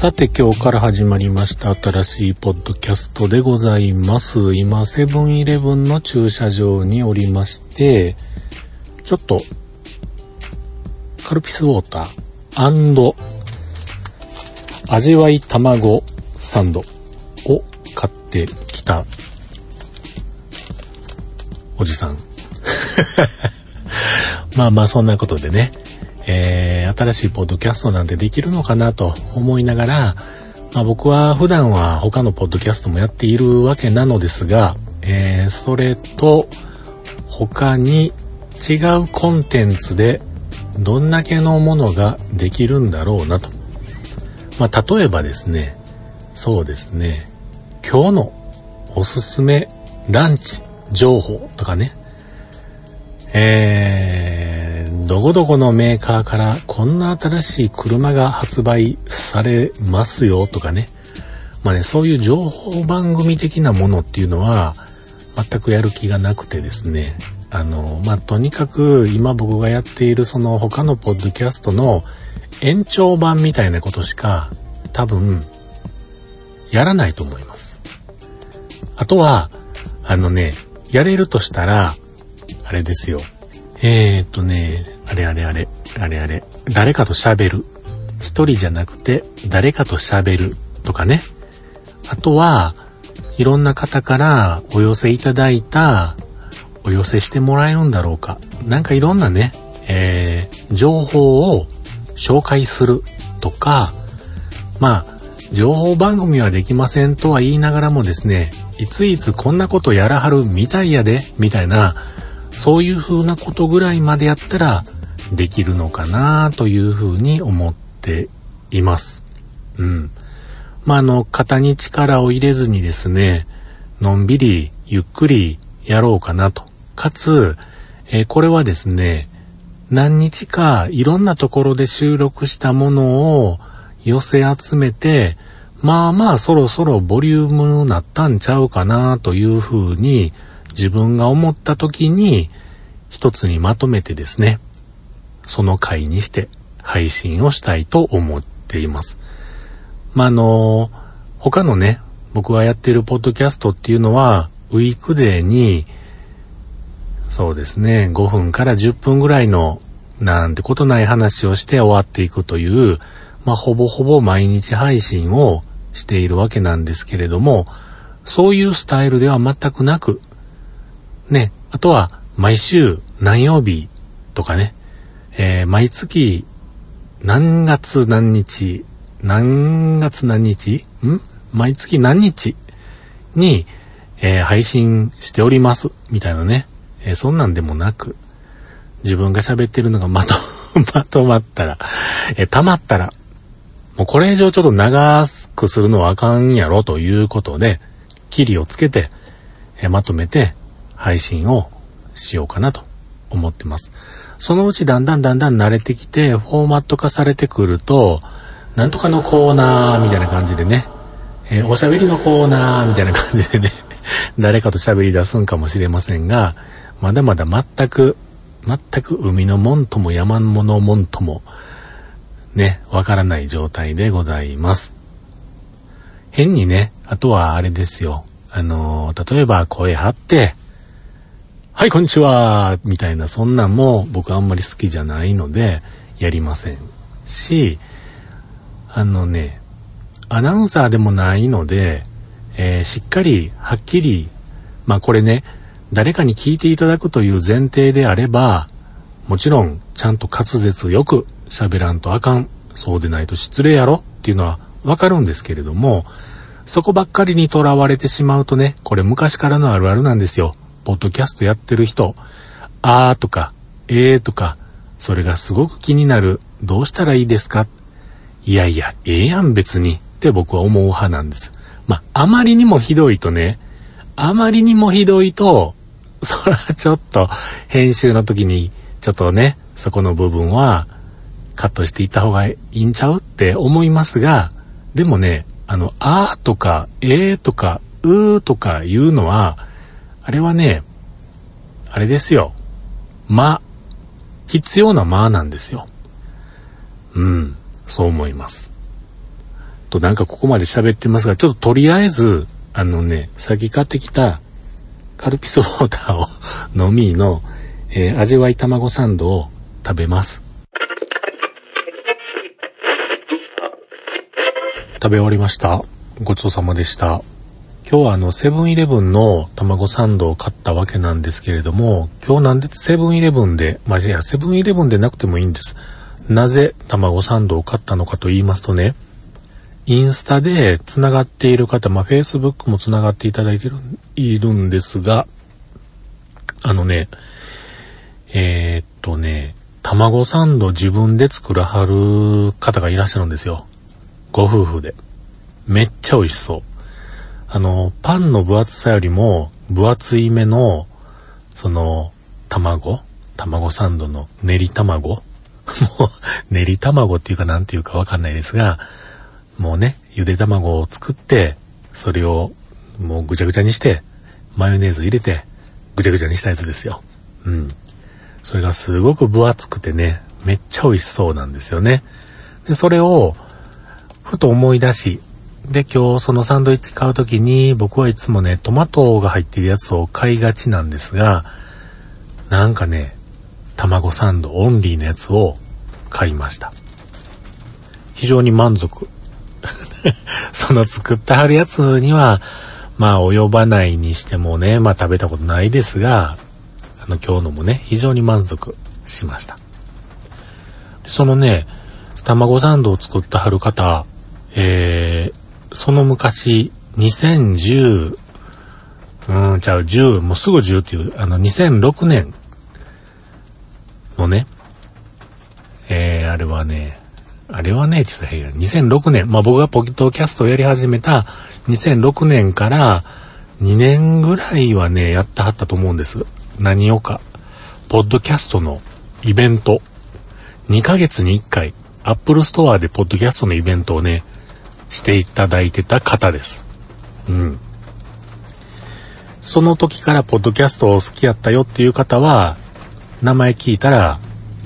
さて今日から始まりました新しいポッドキャストでございます。今、セブンイレブンの駐車場におりまして、ちょっと、カルピスウォーター味わい卵サンドを買ってきたおじさん。まあまあそんなことでね、えー、新しいポッドキャストなんてできるのかなと思いながら、まあ、僕は普段は他のポッドキャストもやっているわけなのですが、えー、それと他に違うコンテンツでどんだけのものができるんだろうなと。まあ、例えばですね、そうですね、今日のおすすめランチ情報とかね、えーどこどこのメーカーからこんな新しい車が発売されますよとかね。まあね、そういう情報番組的なものっていうのは全くやる気がなくてですね。あの、まあ、とにかく今僕がやっているその他のポッドキャストの延長版みたいなことしか多分やらないと思います。あとは、あのね、やれるとしたら、あれですよ。えー、っとね、あれあれあれ、あれあれ、誰かと喋る。一人じゃなくて、誰かと喋るとかね。あとは、いろんな方からお寄せいただいた、お寄せしてもらえるんだろうか。なんかいろんなね、えー、情報を紹介するとか、まあ、情報番組はできませんとは言いながらもですね、いついつこんなことやらはるみたいやで、みたいな、そういう風なことぐらいまでやったらできるのかなという風に思っています。うん。まあ、あの、肩に力を入れずにですね、のんびり、ゆっくりやろうかなと。かつ、えー、これはですね、何日かいろんなところで収録したものを寄せ集めて、まあまあそろそろボリュームになったんちゃうかなというふうに自分が思った時に一つにまとめてですね、その回にして配信をしたいと思っています。まあ、あの、他のね、僕がやってるポッドキャストっていうのは、ウィークデーに、そうですね、5分から10分ぐらいのなんてことない話をして終わっていくという、まあ、ほぼほぼ毎日配信をしているわけなんですけれども、そういうスタイルでは全くなく、ね、あとは毎週何曜日とかね、えー、毎月何月何日、何月何日ん？毎月何日に、えー、配信しております。みたいなね。えー、そんなんでもなく、自分が喋ってるのがまと、まとまったら、えー、溜まったら、もうこれ以上ちょっと長くするのはあかんやろということで、キリをつけて、えまとめて、配信をしようかなと思ってます。そのうちだんだんだんだん慣れてきて、フォーマット化されてくると、なんとかのコーナーみたいな感じでね、えー、おしゃべりのコーナーみたいな感じでね、誰かと喋り出すんかもしれませんが、まだまだ全く、全く海のもんとも山のもんとも、ね、わからない状態でございます。変にね、あとはあれですよ。あのー、例えば声張って、はい、こんにちはみたいな、そんなんも僕あんまり好きじゃないので、やりませんし、あのね、アナウンサーでもないので、えー、しっかり、はっきり、まあこれね、誰かに聞いていただくという前提であれば、もちろん、ちゃんと滑舌よく喋らんとあかん。そうでないと失礼やろっていうのはわかるんですけれども、そこばっかりにとらわれてしまうとね、これ昔からのあるあるなんですよ。ポッドキャストやってる人、あーとか、えーとか、それがすごく気になる。どうしたらいいですか？いやいや、ええやん別にって僕は思う派なんです。まあ、あまりにもひどいとね、あまりにもひどいと、それはちょっと編集の時にちょっとね、そこの部分はカットしていった方がいいんちゃうって思いますが、でもね、あの、あーとか、えーとか、うーとかいうのは、あれはね、あれですよ。間。必要な間なんですよ。うん、そう思います。となんかここまで喋ってますが、ちょっととりあえず、あのね、先買ってきたカルピスウォーターを飲みの、えー、味わい卵サンドを食べます。食べ終わりました。ごちそうさまでした。今日はあの、セブンイレブンの卵サンドを買ったわけなんですけれども、今日なんでセブンイレブンで、まあ、いや、セブンイレブンでなくてもいいんです。なぜ卵サンドを買ったのかと言いますとね、インスタで繋がっている方、まあ、Facebook も繋がっていただいてる、いるんですが、あのね、えー、っとね、卵サンド自分で作らはる方がいらっしゃるんですよ。ご夫婦で。めっちゃ美味しそう。あの、パンの分厚さよりも分厚い目の、その、卵？卵サンドの練り卵？もう、練り卵っていうかなんていうかわかんないですが、もうね、ゆで卵を作って、それをもうぐちゃぐちゃにして、マヨネーズ入れて、ぐちゃぐちゃにしたやつですよ。うん。それがすごく分厚くてね、めっちゃ美味しそうなんですよね。で、それを、ふと思い出し、で、今日そのサンドイッチ買うときに僕はいつもね、トマトが入ってるやつを買いがちなんですが、なんかね、卵サンドオンリーのやつを買いました。非常に満足。その作ってはるやつには、まあ及ばないにしてもね、まあ食べたことないですが、あの今日のもね、非常に満足しました。そのね、卵サンドを作ってはる方、えー、その昔、2010、うん、じゃあ10、もうすぐ10っていう、あの2006年のね、えー、あれはね、あれはね、ちょっと2006年、まあ僕がポケットキャストをやり始めた2006年から2年ぐらいはね、やってはったと思うんです。何をか。ポッドキャストのイベント。2ヶ月に1回、アップルストアでポッドキャストのイベントをね、していただいてた方です。うん。その時からポッドキャストを好きやったよっていう方は、名前聞いたら、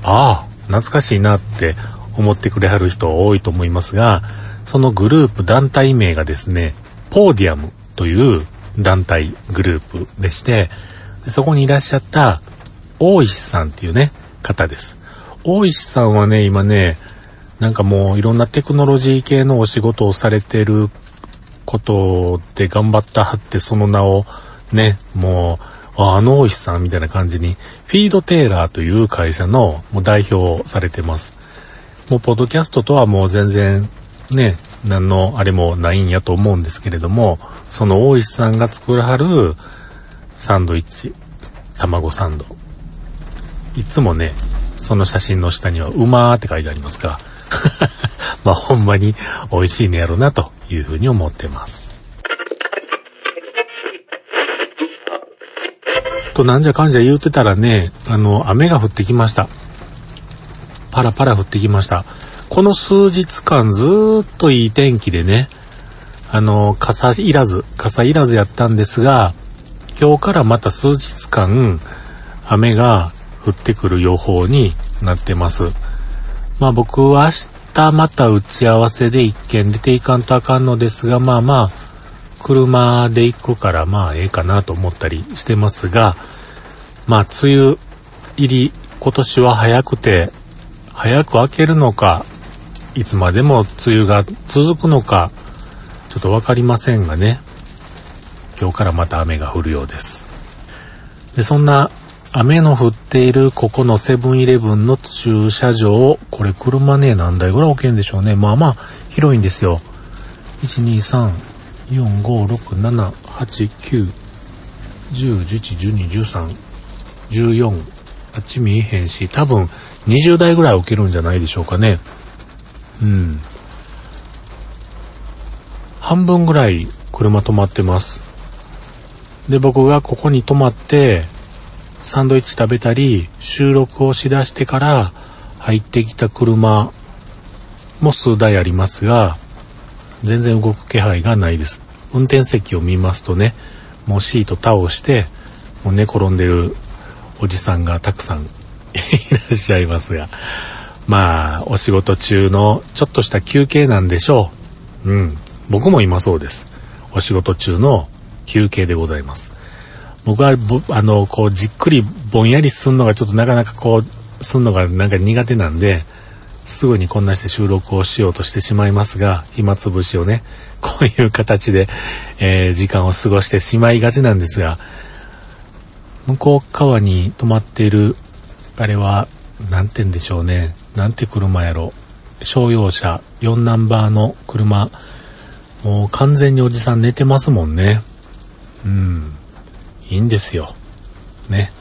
ああ、懐かしいなって思ってくれはる人多いと思いますが、そのグループ団体名がですね、ポーディアムという団体グループでして、そこにいらっしゃった大石さんっていうね、方です。大石さんはね、今ね、なんかもういろんなテクノロジー系のお仕事をされてることで頑張ったはってその名をね、もう、あの大石さんみたいな感じに、フィードテーラーという会社のもう代表されてます。もうポッドキャストとはもう全然ね、何のあれもないんやと思うんですけれども、その大石さんが作らはるサンドイッチ、卵サンド。いつもね、その写真の下には、うまーって書いてありますが、まあほんまに美味しいねやろなというふうに思ってます。となんじゃかんじゃ言うてたらね、あの、雨が降ってきました。パラパラ降ってきました。この数日間ずっといい天気でね、あの、傘いらず、傘いらずやったんですが、今日からまた数日間、雨が降ってくる予報になってます。まあ僕は明日また打ち合わせで一件出ていかんとあかんのですが、まあまあ、車で行くからまあええかなと思ったりしてますが、まあ梅雨入り今年は早くて早く明けるのか、いつまでも梅雨が続くのか、ちょっと分かりませんがね、今日からまた雨が降るようです。で、そんな雨の降っているここのセブンイレブンの駐車場、これ車ね、何台ぐらい置けるんでしょうね。まあまあ、広いんですよ。1、2、3、4、5、6、7、8、9、10、11、12、13、14、あっち見えへんし、多分20台ぐらい置けるんじゃないでしょうかね。うん。半分ぐらい車止まってます。で、僕がここに止まって、サンドイッチ食べたり、収録をしだしてから入ってきた車も数台ありますが、全然動く気配がないです。運転席を見ますとね、もうシート倒して、もう寝転んでるおじさんがたくさんいらっしゃいますが、まあ、お仕事中のちょっとした休憩なんでしょう。うん。僕も今そうです。お仕事中の休憩でございます。僕は、あの、こう、じっくりぼんやりすんのがちょっとなかなかこう、すんのがなんか苦手なんで、すぐにこんなして収録をしようとしてしまいますが、暇つぶしをね、こういう形で、えー、時間を過ごしてしまいがちなんですが、向こう側に止まっている、あれは、なんて言うんでしょうね。なんて車やろ。商用車、4ナンバーの車。もう完全におじさん寝てますもんね。うん。いいんですよ。ね。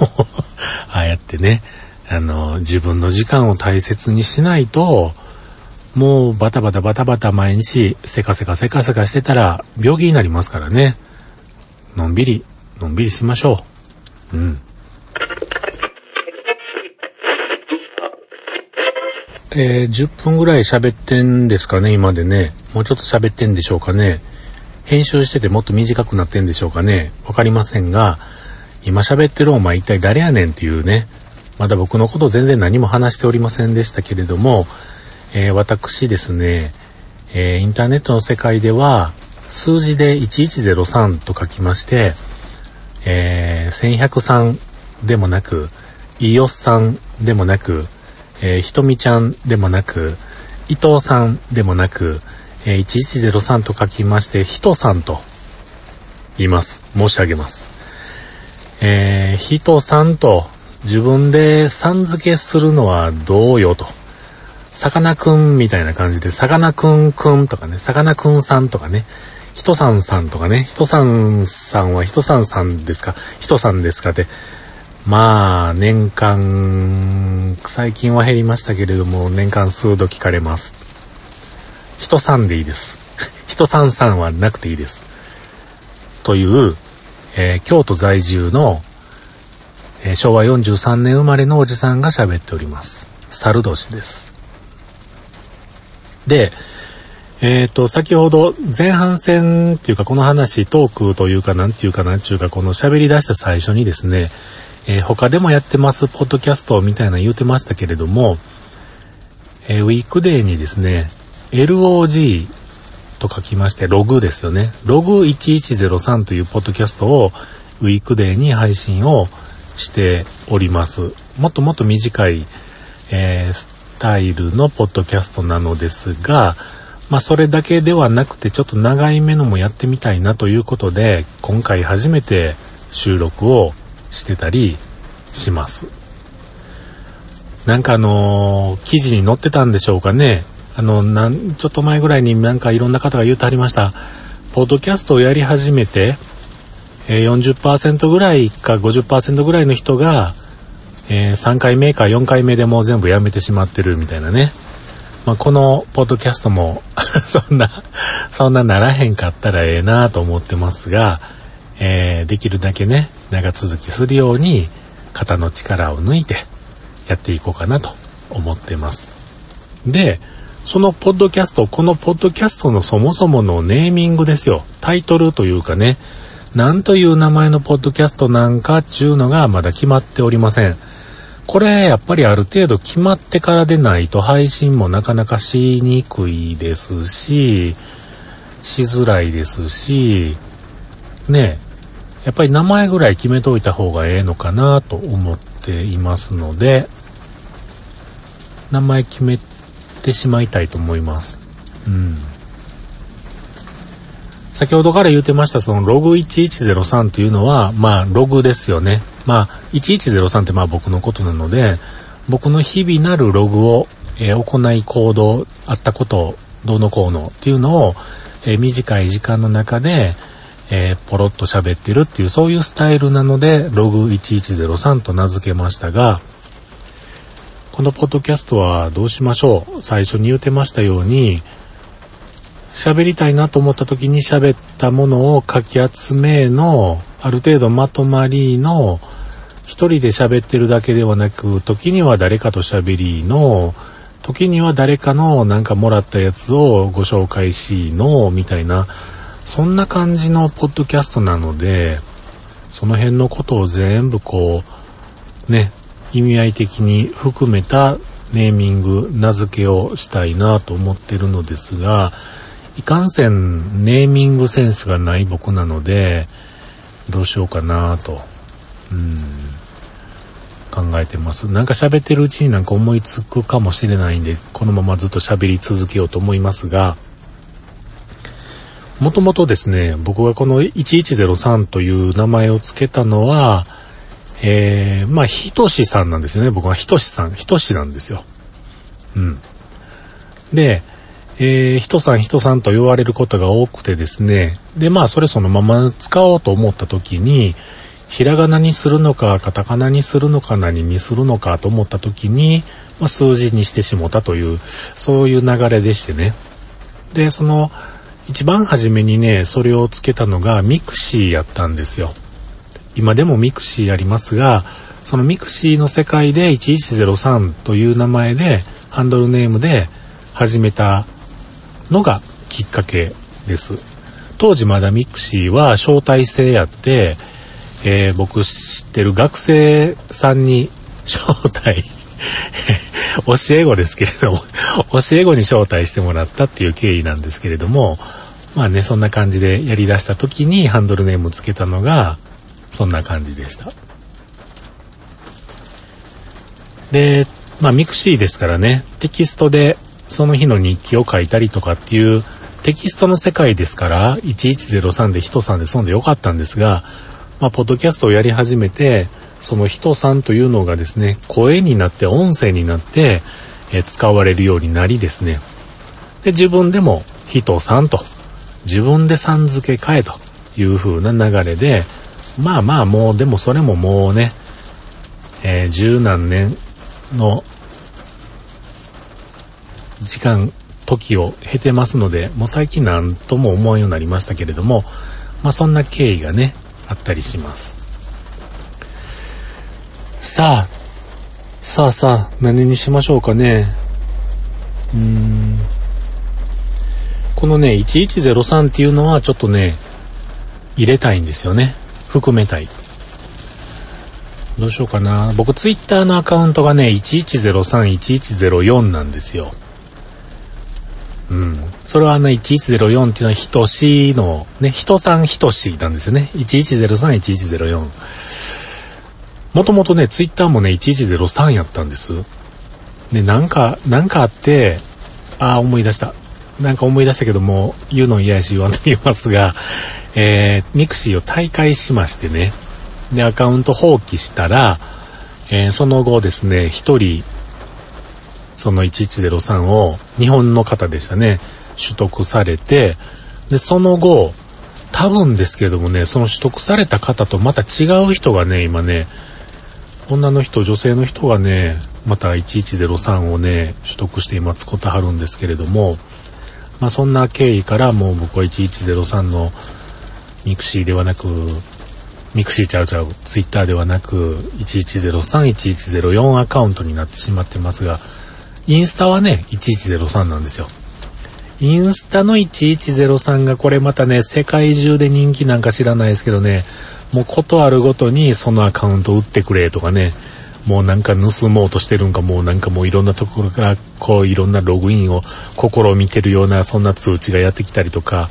も うああやってね、あの、自分の時間を大切にしないと、もうバタバタバタバタ毎日せかせかせかせかしてたら病気になりますからね。のんびり、のんびりしましょう。うん。えー、10分ぐらい喋ってんですかね、今でね。もうちょっと喋ってんでしょうかね。編集しててもっと短くなってんでしょうかね。わかりませんが、今喋ってるお前一体誰やねんっていうね。まだ僕のこと全然何も話しておりませんでしたけれども、えー、私ですね、えー、インターネットの世界では、数字で1103と書きまして、えー、1103でもなく、イオスさんでもなく、えー、ひとみちゃんでもなく、伊藤さんでもなく、えー、1103と書きまして、ひとさんと言います。申し上げます。えー、ひとさんと自分でさん付けするのはどうよと。さかなクンみたいな感じで、さかなクンくんとかね、さかなクンさんとかね、ひとさんさんとかね、ひとさんさんはひとさんさんですか、ひとさんですかって、まあ、年間、最近は減りましたけれども、年間数度聞かれます。人さんでいいです。人さんさんはなくていいです。という、えー、京都在住の、えー、昭和43年生まれのおじさんが喋っております。猿年です。で、えっ、ー、と、先ほど前半戦っていうかこの話、トークというかなんていうかなんていうかこの喋り出した最初にですね、えー、他でもやってますポッドキャストみたいな言うてましたけれども、えー、ウィークデーにですね、LOG と書きまして、ログですよね。ログ1103というポッドキャストをウィークデーに配信をしております。もっともっと短い、えー、スタイルのポッドキャストなのですが、まあそれだけではなくてちょっと長い目のもやってみたいなということで、今回初めて収録をしてたりします。なんかあのー、記事に載ってたんでしょうかね。あの、なん、ちょっと前ぐらいになんかいろんな方が言うてはりました。ポッドキャストをやり始めて、えー、40%ぐらいか50%ぐらいの人が、えー、3回目か4回目でもう全部やめてしまってるみたいなね。まあ、このポッドキャストも そんな、そんなならへんかったらええなと思ってますが、えー、できるだけね、長続きするように肩の力を抜いてやっていこうかなと思ってます。で、そのポッドキャスト、このポッドキャストのそもそものネーミングですよ。タイトルというかね、何という名前のポッドキャストなんかっちゅうのがまだ決まっておりません。これやっぱりある程度決まってからでないと配信もなかなかしにくいですし、しづらいですし、ねやっぱり名前ぐらい決めといた方がええのかなと思っていますので、名前決めってしまいたいと思います。うん。先ほどから言うてましたそのログ1103というのは、まあログですよね。まあ1103ってまあ僕のことなので、僕の日々なるログを、えー、行い行動、あったこと、どうのこうのっていうのを、えー、短い時間の中で、えー、ポロッと喋ってるっていうそういうスタイルなのでログ1103と名付けましたが、このポッドキャストはどうしましょう。最初に言うてましたように、喋りたいなと思った時に喋ったものを書き集めの、ある程度まとまりの、一人で喋ってるだけではなく、時には誰かと喋りの、時には誰かのなんかもらったやつをご紹介しの、みたいな、そんな感じのポッドキャストなので、その辺のことを全部こう、ね、意味合い的に含めたネーミング、名付けをしたいなと思ってるのですが、いかんせんネーミングセンスがない僕なので、どうしようかなと、うん、考えてます。なんか喋ってるうちになんか思いつくかもしれないんで、このままずっと喋り続けようと思いますが、もともとですね、僕がこの1103という名前を付けたのは、えー、まあ、ひとしさんなんですよね。僕はひとしさん、ひとしなんですよ。うん。で、えー、人さん人さんと言われることが多くてですね。で、まあ、それそのまま使おうと思った時に、ひらがなにするのか、カタカナにするのか、何にするのかと思った時に、まあ、数字にしてしもたという、そういう流れでしてね。で、その、一番初めにね、それをつけたのがミクシーやったんですよ。今でもミクシーありますが、そのミクシーの世界で1103という名前で、ハンドルネームで始めたのがきっかけです。当時まだミクシーは招待制やって、えー、僕知ってる学生さんに招待 教え子ですけれども教え子に招待してもらったっていう経緯なんですけれども、まあね、そんな感じでやり出した時にハンドルネームつけたのが、そんな感じでした。で、まあミクシーですからね、テキストでその日の日記を書いたりとかっていうテキストの世界ですから、1103で人さんでそんでよかったんですが、まあ、ポッドキャストをやり始めて、その人さんというのがですね、声になって音声になって、え使われるようになりですね。で、自分でも人さんと、自分でさん付け替えという風な流れで、まあまあもう、でもそれももうね、えー、十何年の時間、時を経てますので、もう最近何とも思うようになりましたけれども、まあそんな経緯がね、あったりします。さあ、さあさあ、何にしましょうかね。うーん。このね、1103っていうのはちょっとね、入れたいんですよね。含めたい。どうしようかな。僕、ツイッターのアカウントがね、1103、1104なんですよ。うん。それはね、1104っていうのは、ひとしの、ね、人さんひとしなんですよね。1103、1104。もともとね、ツイッターもね、1103やったんです。で、なんか、なんかあって、ああ、思い出した。なんか思い出したけども、言うの嫌やし言わんと言いますが、えー、ミクシーを退会しましてね。で、アカウント放棄したら、えー、その後ですね、一人、その1103を日本の方でしたね、取得されて、で、その後、多分ですけどもね、その取得された方とまた違う人がね、今ね、女の人、女性の人がね、また1103をね、取得して今使ってはるんですけれども、まあそんな経緯からもう僕は1103のミクシーではなく、ミクシーちゃうちゃう、ツイッターではなく、1103、1104アカウントになってしまってますが、インスタはね、1103なんですよ。インスタの1103がこれまたね、世界中で人気なんか知らないですけどね、もうことあるごとにそのアカウント打ってくれとかね、もうなんか盗もうとしてるんかもうなんかもういろんなところからこういろんなログインを試みてるようなそんな通知がやってきたりとか、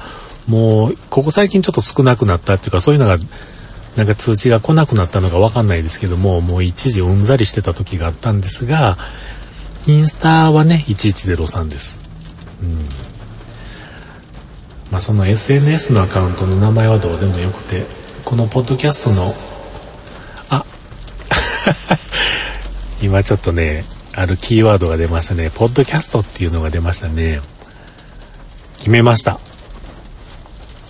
もうここ最近ちょっと少なくなったっていうかそういうのがなんか通知が来なくなったのかわかんないですけども、もう一時うんざりしてた時があったんですが、インスタはね、1103です。うん。まあ、その SNS のアカウントの名前はどうでもよくて、このポッドキャストの、今ちょっとね、あるキーワードが出ましたね。ポッドキャストっていうのが出ましたね。決めました。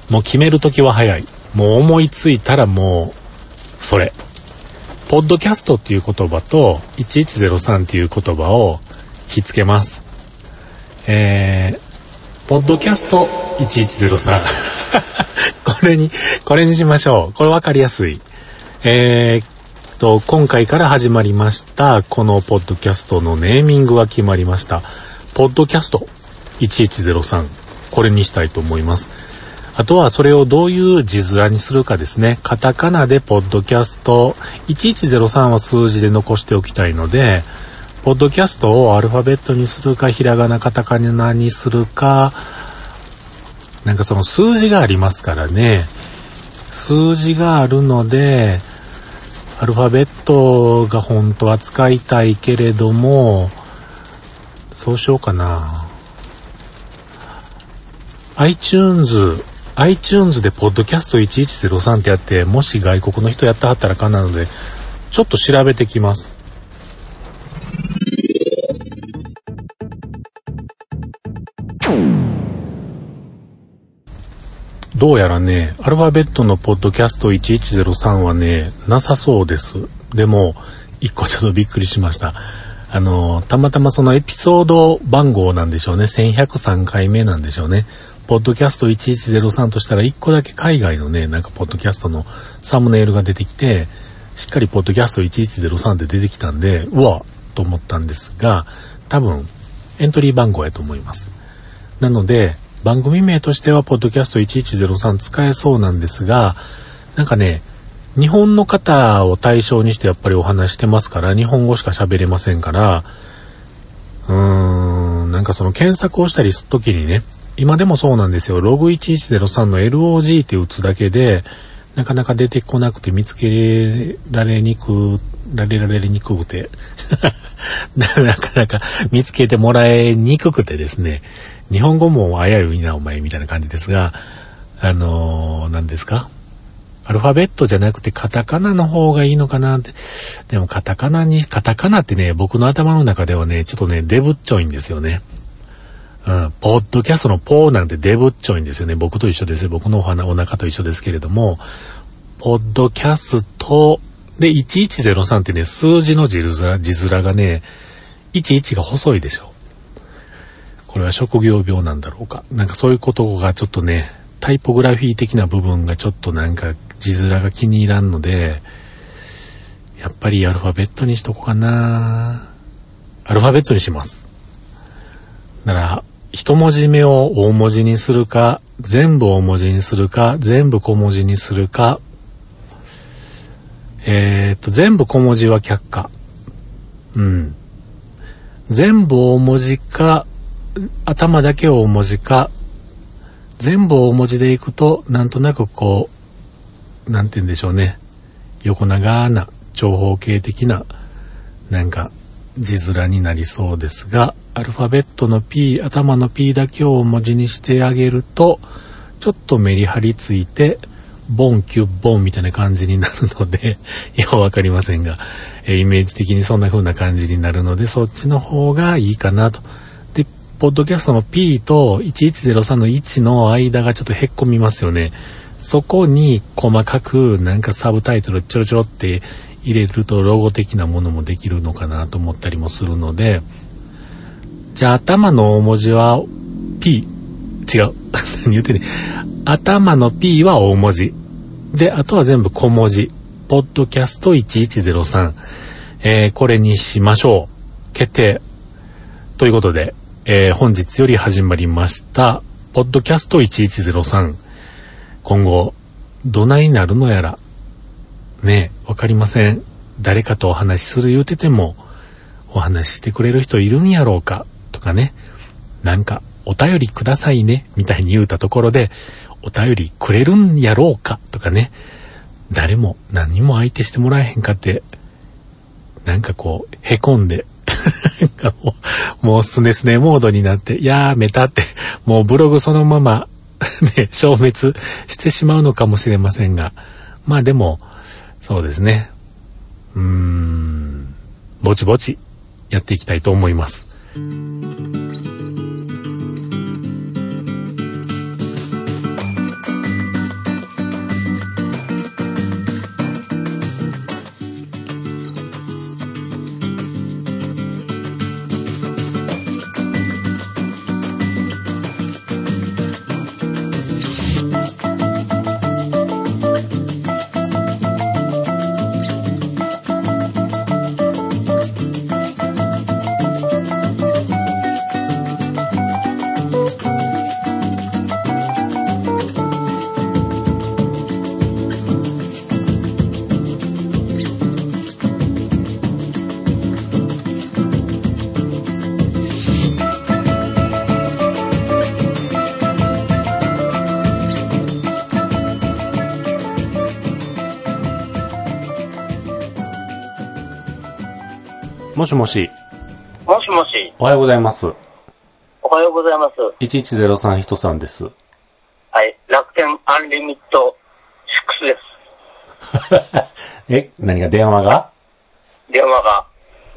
もう決めるときは早い。もう思いついたらもう、それ。ポッドキャストっていう言葉と1103っていう言葉をひっつけます。えー、ポッドキャスト1103。これに、これにしましょう。これ分かりやすい。えー、と、今回から始まりました、このポッドキャストのネーミングが決まりました。ポッドキャスト1103。これにしたいと思います。あとはそれをどういう字面にするかですね。カタカナでポッドキャスト1103は数字で残しておきたいので、ポッドキャストをアルファベットにするか、ひらがなカタカナにするか、なんかその数字がありますからね。数字があるので、アルファベットが本当は使いたいけれども、そうしようかな。iTunes、iTunes でポッドキャスト1103ってやって、もし外国の人やってはったらかんなので、ちょっと調べてきます。どうやらね、アルファベットのポッドキャスト1103はね、なさそうです。でも、一個ちょっとびっくりしました。あの、たまたまそのエピソード番号なんでしょうね。1103回目なんでしょうね。ポッドキャスト1103としたら一個だけ海外のね、なんかポッドキャストのサムネイルが出てきて、しっかりポッドキャスト1103って出てきたんで、うわと思ったんですが、多分エントリー番号やと思います。なので、番組名としては、ポッドキャスト1103使えそうなんですが、なんかね、日本の方を対象にしてやっぱりお話してますから、日本語しか喋れませんから、うーん、なんかその検索をしたりするときにね、今でもそうなんですよ。ログ1103の LOG って打つだけで、なかなか出てこなくて見つけられにく、られられにくくて なかなか見つけてもらえにくくてですね、日本語も危ういなお前みたいな感じですが、あの、何ですか？アルファベットじゃなくてカタカナの方がいいのかなって。でもカタカナに、カタカナってね、僕の頭の中ではね、ちょっとね、デブっちょいんですよね。うん、ポッドキャストのポーなんてデブっちょいんですよね。僕と一緒です。僕のお花、お腹と一緒ですけれども、ポッドキャストで1103ってね、数字の字面字面がね、11が細いでしょ。これは職業病なんだろうか。なんかそういうことがちょっとね、タイポグラフィー的な部分がちょっとなんか字面が気に入らんので、やっぱりアルファベットにしとこうかなアルファベットにします。なら、一文字目を大文字にするか、全部大文字にするか、全部小文字にするか、えー、っと、全部小文字は却下。うん。全部大文字か、頭だけを大文字か、全部大文字でいくと、なんとなくこう、なんて言うんでしょうね。横長な長方形的な、なんか、字面になりそうですが、アルファベットの P、頭の P だけを大文字にしてあげると、ちょっとメリハリついて、ボンキュッボンみたいな感じになるので、ようわかりませんが、えイメージ的にそんな風な感じになるので、そっちの方がいいかなと。ポッドキャストの P と1103の1の間がちょっとへっこみますよね。そこに細かくなんかサブタイトルちょろちょろって入れるとロゴ的なものもできるのかなと思ったりもするので、じゃあ頭の大文字は P。違う。何 言ってね。頭の P は大文字。で、あとは全部小文字。ポッドキャスト1103。えー、これにしましょう。決定。ということで、えー、本日より始まりました、ポッドキャスト1103。今後、どないなるのやら、ねえ、わかりません。誰かとお話しする言うてても、お話ししてくれる人いるんやろうか、とかね。なんか、お便りくださいね、みたいに言うたところで、お便りくれるんやろうか、とかね。誰も何も相手してもらえへんかって、なんかこう、へこんで、もう、もうすねすねモードになって、やーめたって、もうブログそのまま ね、消滅してしまうのかもしれませんが、まあでも、そうですね。うーん、ぼちぼちやっていきたいと思います。もしもし、もしおはようございます。おはようございます。1103人さんです。はい、楽天アンリミット6です。え、何が電話が？電話が、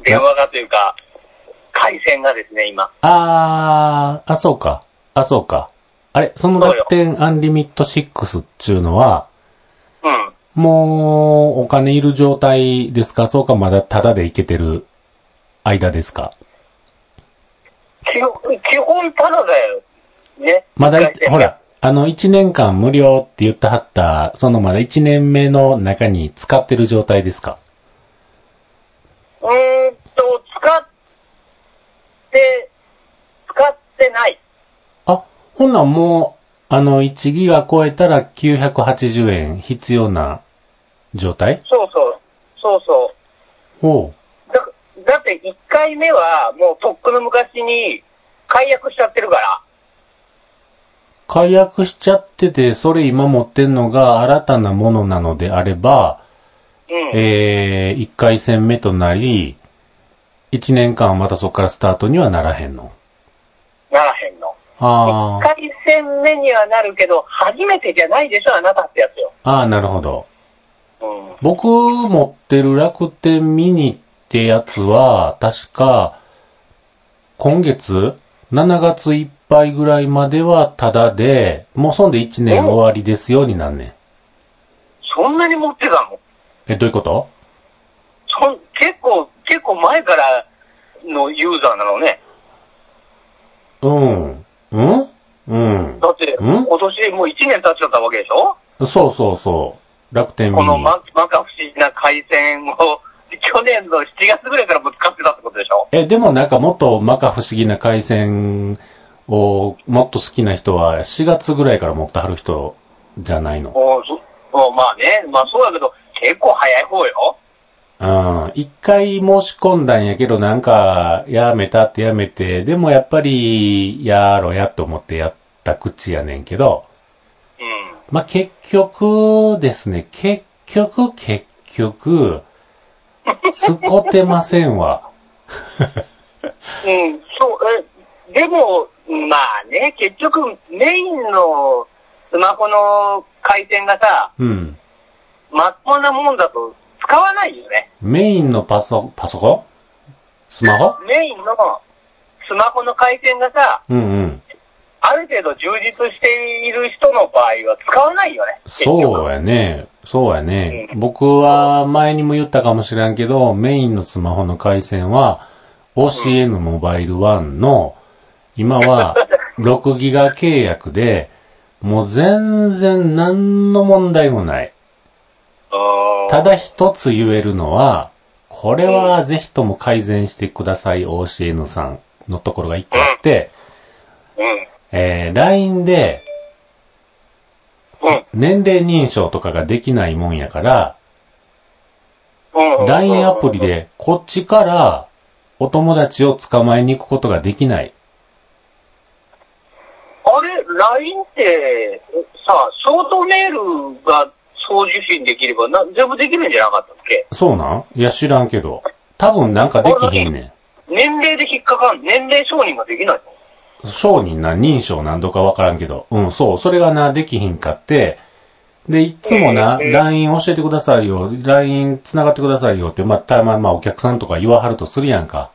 電話がというか、回線がですね、今。あー、あ、そうか。あ、そうか。あれ、その楽天アンリミット6っていうのは、うん。もう、お金いる状態ですか？そうか、まだタダでいけてる間ですか？基本、基本ただだよ。ね。まだほら、あの、1年間無料って言ってはった、そのまだ1年目の中に使ってる状態ですか？うーんと、使って、使ってない。あ、ほんなんもう、あの、1ギガ超えたら980円必要な状態？そうそう。そうそう。ほう。だ、だって1回目は、もうとっくの昔に解約しちゃってるから。解約しちゃってて、それ今持ってんのが新たなものなのであれば、うん。えー、1回戦目となり、1年間またそこからスタートにはならへんの。ならへんの。あー、一回戦目にはなるけど、初めてじゃないでしょ、あなたってやつよ。あー、なるほど。うん。僕持ってる楽天ミニってやつは、確か、今月、7月いっぱいぐらいまではタダで、もうそんで1年終わりですようになんねん。そんなに持ってたの？え、どういうこと？そん結構、結構前からのユーザーなのね。うん。うん？うん。だって、ん？今年もう1年経っちゃったわけでしょ？そうそうそう。楽天ミニ。このま、まか不思議な回線を、去年の7月ぐらいからぶつかってたってことでしょ？え、でもなんかもっと摩訶不思議な回線をもっと好きな人は4月ぐらいから持ってはる人じゃないの？おそおまあね、まあそうだけど、結構早い方よ。うん。一回申し込んだんやけどなんかやめたってやめて、でもやっぱりやろやと思ってやった口やねんけど、うん。まあ、結局ですね、結局結局、使ってませんわ。うん、そう、え、でも、まあね、結局、メインのスマホの回線がさ、うん。まっとうなもんだと使わないよね。メインのパソ、パソコン？スマホ？メインのスマホの回線がさ、うんうん。ある程度充実している人の場合は使わないよね。そうやね。そうやね。僕は前にも言ったかもしれんけど、メインのスマホの回線は OCN モバイル1の今は 6ギガ契約で、もう全然何の問題もない。ただ一つ言えるのは、これはぜひとも改善してください OCN さんのところが一個あって、うん。えー、LINE でうん。年齢認証とかができないもんやから、うん。LINE アプリでこっちからお友達を捕まえに行くことができない。あれ、LINE って、さ、ショートメールが送受信できればな、全部できるんじゃなかったっけ？そうなん？いや知らんけど。多分なんかできひんね年齢で引っかかん、年齢承認ができないの？ん。商人な、認証何度かわからんけど。うん、そう。それがな、できひんかって、で、いつもな、えー LINE 教えてくださいよ、LINE 繋がってくださいよって、まあ、たままあお客さんとか言わはるとするやんか。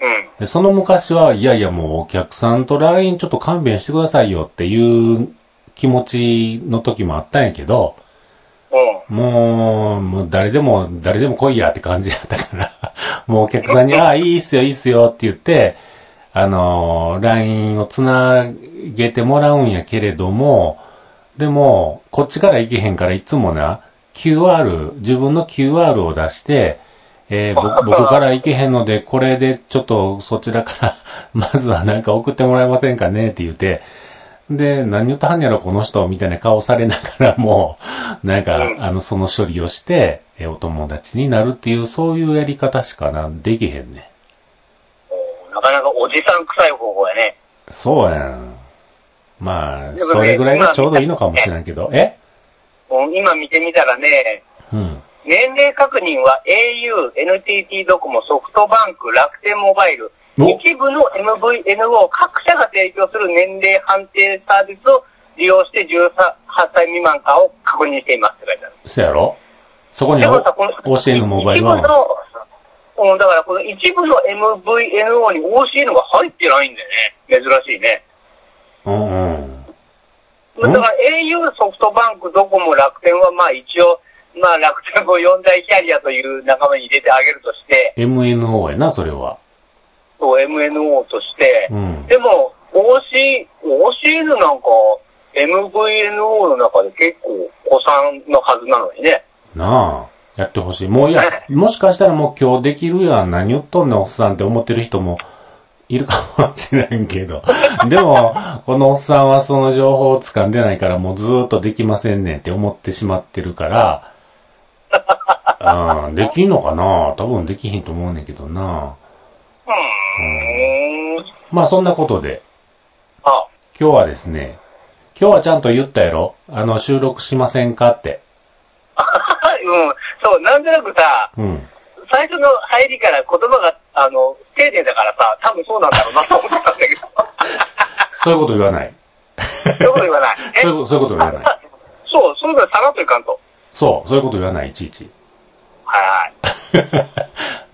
うん。で、その昔は、いやいやもうお客さんと LINE ちょっと勘弁してくださいよっていう気持ちの時もあったんやけど、うん。もう、もう誰でも、誰でも来いやって感じだったから、もうお客さんに、ああ、いいっすよ、いいっすよって言って、あのー、LINE をつなげてもらうんやけれども、でも、こっちから行けへんからいつもな、QR、自分の QR を出して、えーぼ僕から行けへんので、これでちょっとそちらから、まずはなんか送ってもらえませんかねって言って、で、何言ったはんやろ、この人、みたいな顔されながら も、なんか、うんあの、その処理をして、えお友達になるっていう、そういうやり方しかな、できへんね。なかなかおじさん臭い方法やね。そうやん。まあ、それぐらいがちょうどいいのかもしれんけど、え？うん今見てみたらね、うん。年齢確認は au、NTT ドコモ、ソフトバンク、楽天モバイル、お一部の MVNO 各社が提供する年齢判定サービスを利用して18歳未満かを確認していますって書いてある。そやろ？そこにでもさ、この OCN モバイルは、一部の、うん、だからこの一部の MVNO に OCN が入ってないんだよね。珍しいね。うんうん。だから au、ソフトバンク、ドコモ、楽天はまあ一応、まあ楽天を四大キャリアという仲間に入れてあげるとして、MNO やな、それは。そう MNO として、うん。でも OC、OCN なんか MVNO の中で結構子さんのはずなのにね。なあ。やってほしい。もういや、もしかしたらもう今日できるやん。何言っとんねん、おっさんって思ってる人もいるかもしれんけど。でも、このおっさんはその情報を掴んでないからもうずーっとできませんねんって思ってしまってるから、うん、できんのかな？多分できひんと思うねんけどな。うーん。まあそんなことで、あ、今日はですね、今日はちゃんと言ったやろ？あの、収録しませんか？って。うん。そう、なんとなくさ、うん。最初の入りから言葉が、あの、丁寧だからさ、多分そうなんだろうなと思ってたんだけど。そういうこと言わない。そういうこと言わない。え そういうことそういうこと言わない。そう、そういうのさらっといかんと。そう、そういうこと言わない、いちいち。はいは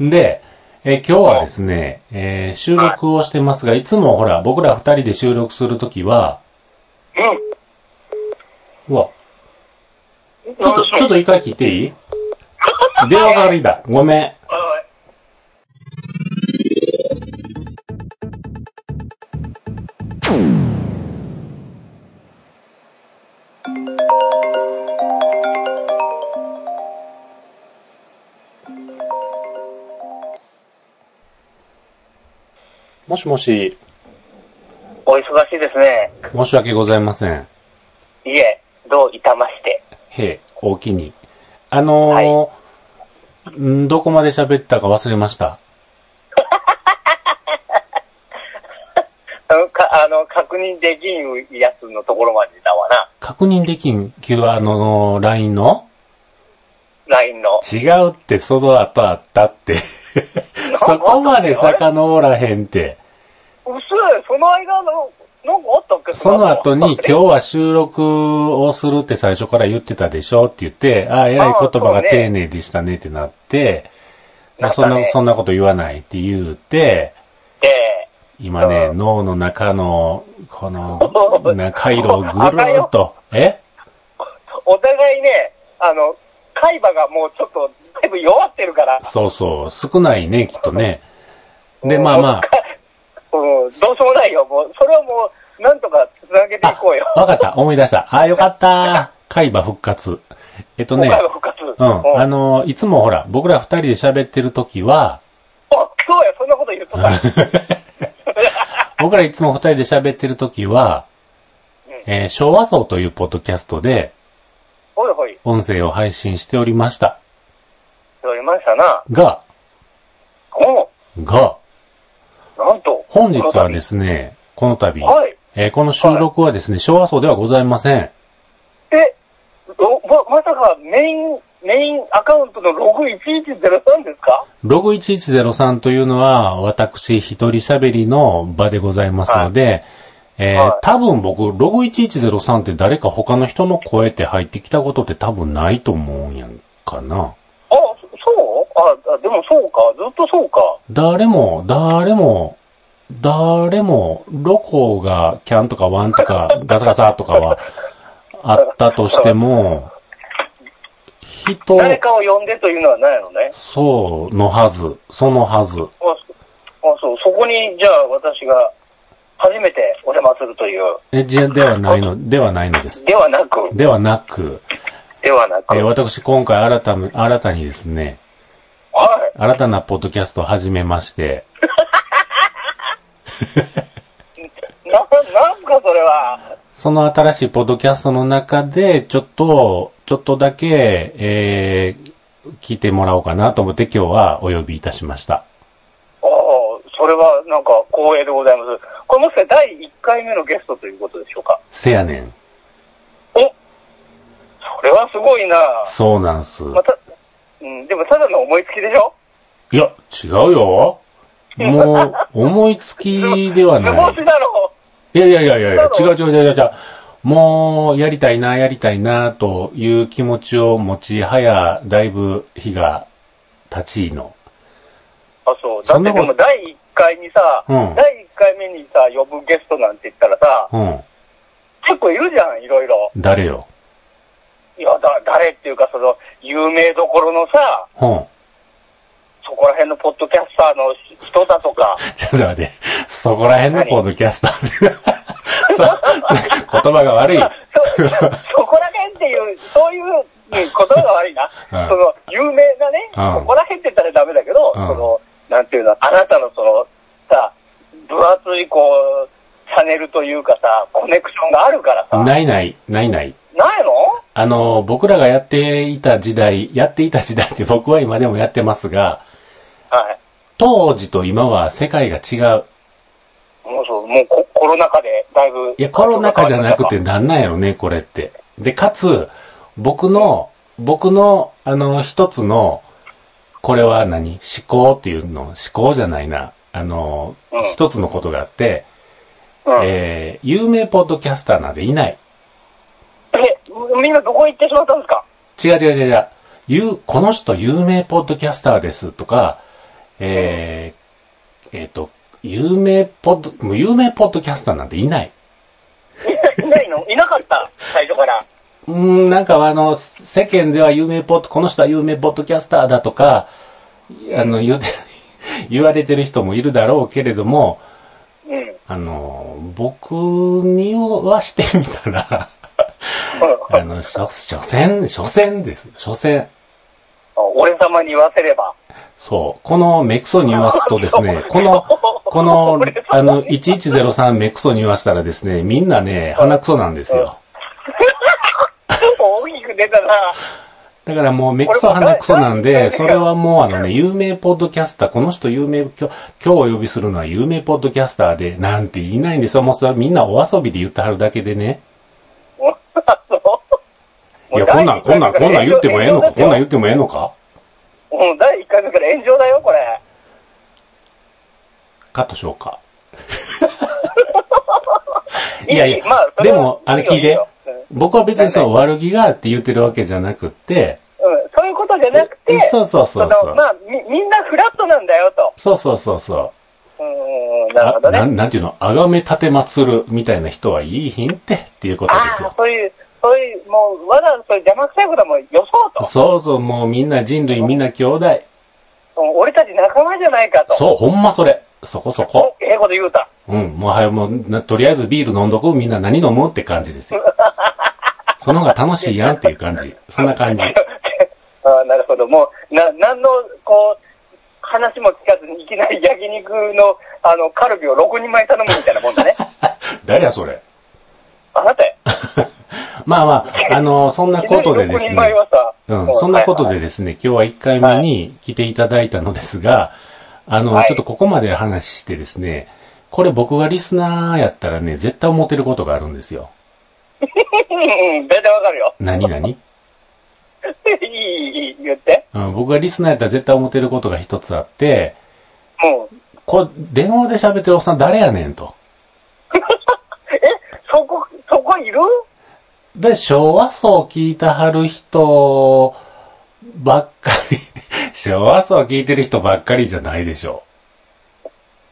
い。で、えー今日はですね、えー収録をしてますが、いつもほら、僕ら二人で収録するときは、うん。うわ、ちょっと、ちょっと、と一回聞いていい？電話が悪いだ。ごめん。はいもしもし、お忙しいですね。申し訳ございません。いえ、どういたまして。へえ、おおきに。あのーんどこまで喋ったか忘れました？あの、かあの確認できんやつのところまでだわな。確認できん、旧あの、LINE の？LINE の。違うって、その後あったって。そこまで遡らへんって。うそや、その間の、なんかあったっけその後に今日は収録をするって最初から言ってたでしょって言って、ああ、えらい言葉が丁寧でしたねってなって、なったそんな、そんなこと言わないって言うて、で、今ね、脳の中の、この、な回路をぐるーっと、えお互いね、あの、海馬がもうちょっと、だいぶ弱ってるから。そうそう、少ないね、きっとね。で、まあまあうん、どうしようもないよ。もう、それはもう、なんとか繋げていあ、こうよ。あ、わかった、思い出した。あ、よかった。海馬復活。えっとね今、回は復活。う、うんあの、いつもほら、僕ら二人で喋ってる時は、あ、そうや、そんなこと言うとった。僕らいつも二人で喋ってる時は、えー昭和層というポッドキャストでほいほい、音声を配信しておりました。やりましたな。が、おが、なんと。本日はですね、この度、はい。えーこの収録はですね、昭和層ではございません。え、おま、まさかメイン、メインアカウントのログ1103ですか？ログ1103というのは、私一人喋りの場でございますので、えーはい多分僕、ログ1103って誰か他の人の声って入ってきたことって多分ないと思うんやんかな。あ、でもそうか。ずっとそうか。誰も、誰も、誰も、ロコがキャンとかワンとか ガサガサとかはあったとしても、人、誰かを呼んでというのはないのね。そうのはず、そのはず。あ、そあそう、そこに、じゃあ私が初めてお邪魔するという。え、じゃ、ではないの、ではないのです。ではなく、ではなく、ではなく。えー私今回新たに、新たにですね、はい。新たなポッドキャストを始めまして、な、なんかそれは。その新しいポッドキャストの中で、ちょっと、ちょっとだけ、えー、聞いてもらおうかなと思って今日はお呼びいたしました。ああ、それはなんか光栄でございます。これもしかして第1回目のゲストということでしょうかせやねん。おそれはすごいなそうなんす。また、うん、でもただの思いつきでしょ？いや、違うよ。もう、思いつきでは図ない。いやいやいやいやいや、違う違う違う違う。もう、やりたいな、やりたいな、という気持ちを持ち、早、だいぶ日が経ちの。あ、そう。だってでも第1回にさ、うん第1回目にさ、呼ぶゲストなんて言ったらさ、うん。結構いるじゃん、いろいろ。誰よ？いや、だ、誰っていうか、その、有名どころのさ、うん。そこら辺のポッドキャスターの人だとか、ちょっと待って、そこら辺のポッドキャスターで。そう言葉が悪い。そ、そこら辺っていう、そういう、うん言葉が悪いな。うんその、有名なね、うんそこら辺って言ったらダメだけど、うんその、なんていうの、あなたのその、さ、分厚いこう、チャンネルというかさ、コネクションがあるからさ、ないない、ないない。ないの？あの、僕らがやっていた時代、やっていた時代って僕は今でもやってますが、はい。当時と今は世界が違う。もうそう、もうココロナ禍でだいぶ。いや、コロナ禍じゃなくてなんなんやろね、これって。で、かつ、僕の、僕の、あの、一つの、これは何？思考っていうの？思考じゃないな。あの、うん一つのことがあって、うん。えー、有名ポッドキャスターなんていない。え、みんなどこ行ってしまったんですか？違う違う違う違う。ゆう、この人有名ポッドキャスターですとか、えー、えっ、と、有名ポッド、もう有名ポッドキャスターなんていない。いないの？いなかった最初から。うーん、なんかあの、世間では有名ポッド、この人は有名ポッドキャスターだとか、あの、言 言われてる人もいるだろうけれども、うん。あの、僕にはしてみたら、あの、所、所詮、所詮ですよ、所詮。俺様に言わせれば。そう。このメクソに言わすとですね、この、この、あの、1103メクソに言わしたらですね、みんなね、鼻くそなんですよ。大きく出たな。だからもうメクソ鼻くそなんで、それはもうあのね、有名ポッドキャスター、この人有名、今日、今日お呼びするのは有名ポッドキャスターで、なんて言いないんですよ。もうそれはみんなお遊びで言ってはるだけでね。いや、こんなん、こんなん、こんなん言ってもええのか？こんなん言ってもええのか？うん、第1回目から炎上だよ、これ。カットしようか。いやいやまあ、でも、あれ聞いて。僕は別にそう、悪気があって言ってるわけじゃなくって、うん、そういうことじゃなくて、そうそうそうそう。のまあ、み、みんなフラットなんだよ、と。そうそうそうそう。うん、なるほどね。あなん、なんていうの、あがめ立てまつるみたいな人はいいひんってっていうことですよ。そういう、そういう、もう、わざわざそういう邪魔くさいこともよそうと。そうそう、もうみんな人類みんな兄弟。うん俺たち仲間じゃないかと。そう、ほんまそれ。そこそこ。お英語で言うた。うん、もうはい、もうな、とりあえずビール飲んどくみんな何飲むって感じですよ。その方が楽しいやんっていう感じ。そんな感じ。ああ、なるほど。もう、な、なんの、こう、話も聞かずにいきなり焼肉の、あの、カルビを6人前頼むみたいなもんだね。誰やそれ？あなたや。まあまあ、あの、そんなことでです6人前ね。はさ、うん、そんなことでね。ですね、今日は1回目に来ていただいたのですが、あの、はいちょっとここまで話してですね、これ僕がリスナーやったらね、絶対思ってることがあるんですよ。大体わかるよ。何々いい、いい、言って。うん、僕がリスナーやったら絶対思ってることが一つあって、うん。これ、電話で喋ってるおっさん誰やねんと。え、そこ、そこいる？で、昭和層聞いたはる人ばっかり、昭和層聞いてる人ばっかりじゃないでしょ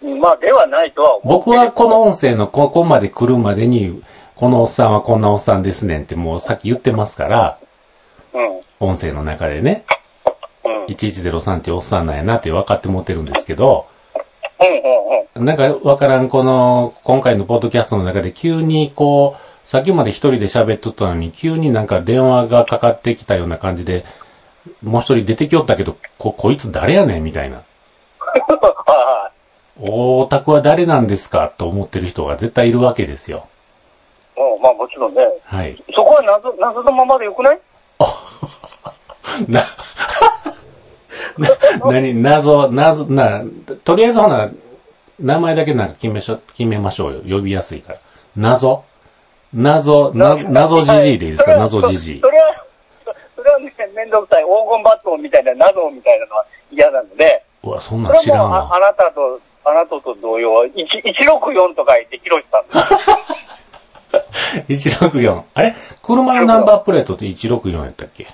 まあ、ではないとはう。思う。僕はこの音声のここまで来るまでに、このおっさんはこんなおっさんですねんってもうさっき言ってますから、うん。音声の中でね、うん。うん、1103っておっさんなんやなって分かって持ってるんですけど。なんかわからん、この、今回のポッドキャストの中で急にこう、さっきまで一人で喋っとったのに、急になんか電話がかかってきたような感じで、もう一人出てきよったけど、こ、こいつ誰やねんみたいな。はおオタクは誰なんですかと思ってる人が絶対いるわけですよ。まあもちろんね。はい。そこは謎、謎のままでよくない？な、な、なに、謎、謎、な、とりあえずほな、名前だけなんか決めしょ、決めましょうよ。呼びやすいから。謎謎、な、謎じじいでいいですか？謎じじいそ。れは、そそれはね、めんどくさい黄金バットみたいな謎みたいなのは嫌なので、うわ、そんなん知らんわ。はもうああなたと、あなたと同様、1 164と書いて、ひろしさんです。164。あれ？車のナンバープレートって164やったっけ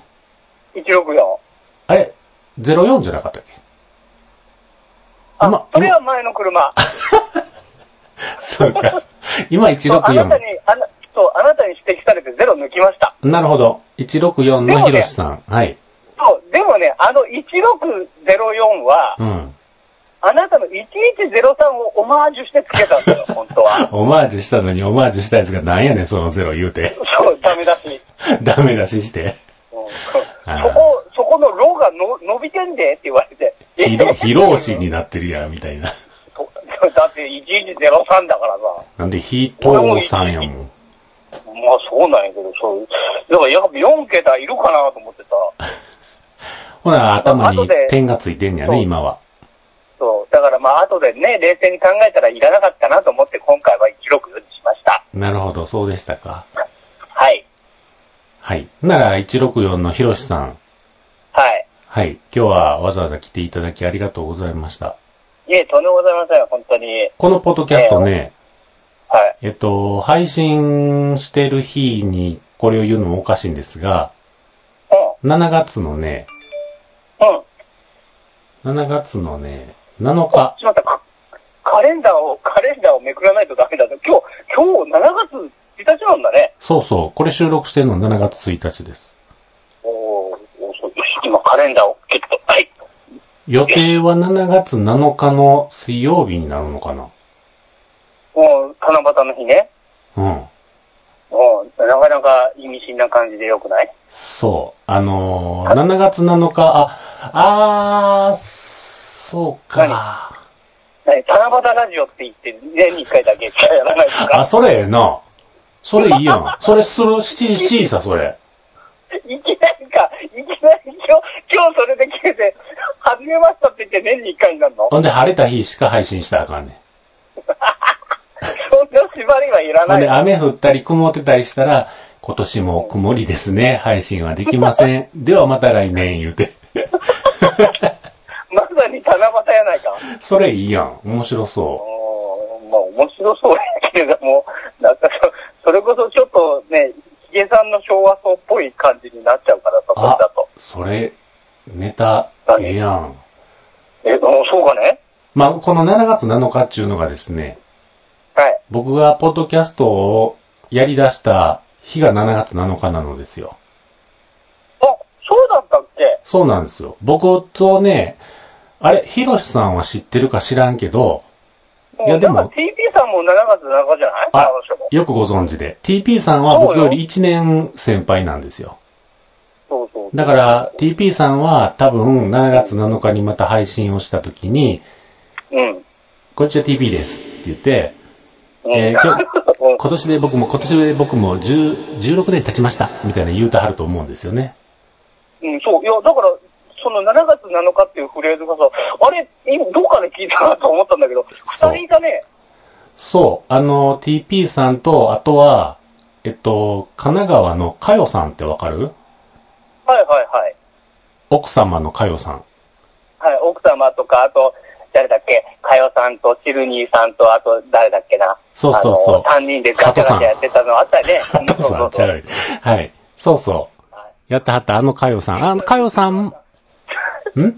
？164。あれ ?04 じゃなかったっけ？あ、今それは前の車。そうか。今そうあなた164。に、あな、そう、あなたに指摘されてゼロ抜きました。なるほど。164のひろしさん。はい。そう、でもね、あの1604は、うん。あなたの1103をオマージュしてつけたんですよ、本当は。オマージュしたのにオマージュしたやつがなんやねん、そのゼロ言うて。そう、ダメだし。ダメ出しして。そこ、そこのロがの伸びてんでって言われて。ひろ、しになってるやん、みたいな。だって1103だからさ。なんで、ひとさんやもん。まあそうなんやけど、そう。だからやっぱ4桁いるかなと思ってさ。ほな、頭に点がついてんやね、今は。そう。だからまあ後でね、冷静に考えたらいらなかったなと思って今回は164にしました。なるほど、そうでしたか。はい。はい。なら、164のひろしさん。はい。はい。今日はわざわざ来ていただきありがとうございました。いえ、とんでもございません、本当に。このポッドキャストね、はい。えっと、配信してる日にこれを言うのもおかしいんですが、7月のね、うん。うん。7月のね、7日、しまった、かカレンダーを、カレンダーをめくらないとダメだと。今日、今日7月1日なんだね。そうそう、これ収録してるの7月1日です。おーお今カレンダーをゲット。はい。予定は7月7日の水曜日になるのかなもう、七夕の日ね。うん。もう、なかなか意味深な感じでよくない？そう。あのー、7月7日、あ、あー、そうか。何？七夕ラジオって言って、年に一回だけしかやらないですかあ、それええな。それいいやん。それする、7時 C さ、それ。いきなりか、いきなり今日、今日それで決めて、始めましたって言って年に一回になるの？ほんで晴れた日しか配信したらあかんねん。そんな縛りはいらほんでない。雨降ったり曇ってたりしたら、今年も曇りですね。配信はできません。ではまた来年言うて。に七夕やないか。それいいやん。面白そおーまあ面白そうやけれども、なんかそ、それこそちょっとね、ヒゲさんの昭和層っぽい感じになっちゃうからさ、それだと。う。それ、ネタ、ええやん。え、うんそうかねまあ、この7月7日っていうのがですね、はい。僕がポッドキャストをやり出した日が7月7日なのですよ。あ、そうだったっけ？そうなんですよ。僕とね、あれ、ヒロシさんは知ってるか知らんけど、いやでも TP さんも7月7日じゃない？あ。よくご存知で。TP さんは僕より1年先輩なんですよ。そうそう。だから、TP さんは多分7月7日にまた配信をした時に、うん。こんにちは TP ですって言って、うんえー 今年で僕も、今年で僕も10 16年経ちましたみたいな言うてはると思うんですよね。うん、そう。いや、だから、その7月7日っていうフレーズがさ、あれ、今どっかで聞いたなと思ったんだけど、二人いたね。そう、あの、TP さんと、あとは、えっと、神奈川のかよさんってわかる？はいはいはい。奥様のかよさん。はい、奥様とか、あと、誰だっけ、かよさんとチルニーさんと、あと、誰だっけな？そうそうそうあの、三人でガチャガチャやってたのあったよね。加藤さんちゃうはい。そうそう。やったはった、あのかよさん。あのかよさん、んなん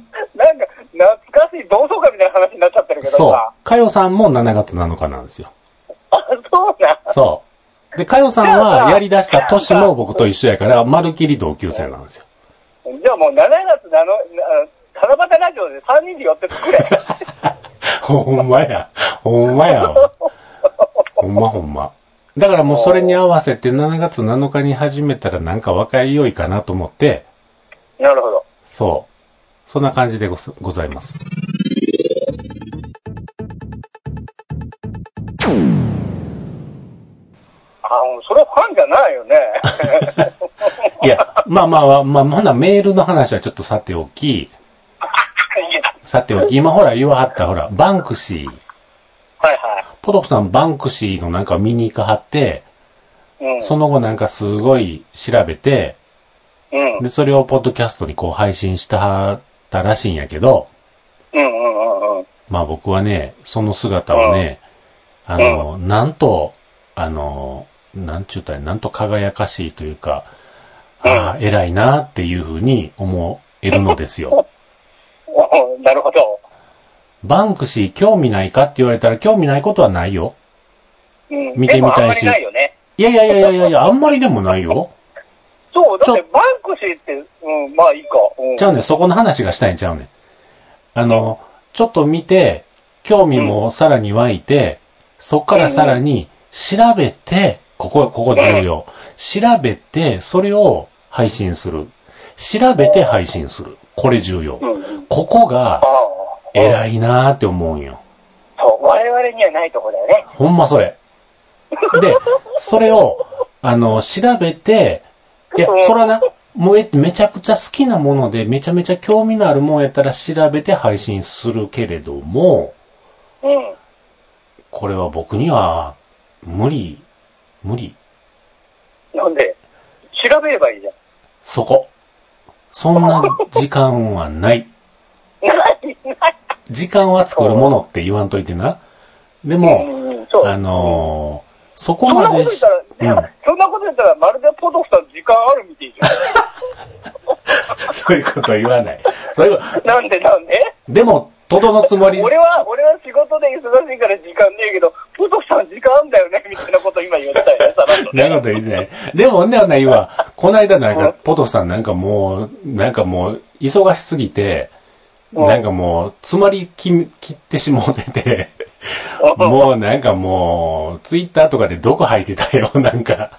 か、懐かしい同窓会みたいな話になっちゃってるけどそうさ。。かよさんも7月7日なんですよ。あ、そうなん。そう。で、かよさんはやり出した年も僕と一緒やから、まるっきり同級生なんですよ。じゃあもう7月なの、な七夕ラジオで3人で寄って作れ。ほんまや。ほんまやわ。ほんまほんま。だからもうそれに合わせて7月7日に始めたらなんか若いよいかなと思って、なるほど。そう。そんな感じでごすございます。あ、それファンじゃないよね。いや、まあまあまあ、まだメールの話はちょっとさておき、さておき、今ほら言わはったほら、バンクシー。はいはポトフさんバンクシーのなんか見に行かはって、い。うん。その後なんかすごい調べて、うん。で、それをポッドキャストにこう配信したたらしいんやけど、うんうんうんうん。まあ僕はね、その姿をね、あの、なんと、あの、なんちゅうたらなんと輝かしいというか、ああ、偉いなっていうふうに思えるのですよ。お なるほど。バンクシー興味ないかって言われたら興味ないことはないよ。うん。見てみたいしいいやいやいやいやいや、あんまりでもないよ。そう、だってバンクシーって、うん、まあいいか。うん。ちゃうねんそこの話がしたいんちゃうねん。あの、ちょっと見て、興味もさらに湧いて、そっからさらに調べて、ここ、ここ重要。調べて、それを配信する。調べて配信する。これ重要。うんうん。ここが。偉いなーって思うんよ。そう、我々にはないとこだよね。ほんまそれ。で、それを、あの、調べて、いや、それはな、もうえめちゃくちゃ好きなもので、めちゃめちゃ興味のあるもんやったら調べて配信するけれども、うん。これは僕には、無理、無理。なんで、調べればいいじゃん。そこ。そんな時間はない。ない、ない。時間は作るものって言わんといてな。でも、うん。あのーそこそんなまでしこと言ったら、うんそんなこと言ったら、まるでポトフさん時間あるみたいじ そういうこと言わない。そういう。なんでなんで？とでも、とどのつもり、俺は、俺は仕事で忙しいから時間ねえけど、ポトフさん時間あんだよね、みたいなこと今言ったよね、さらっとね。なこと言ってない。でも、ね、ないわ。この間なんか、ポトフさんなんかもう、なんかもう、忙しすぎて、うんなんかもう、詰まりき切ってしもうてて、もうなんかもう、ツイッターとかで毒吐いてたよ、なんか。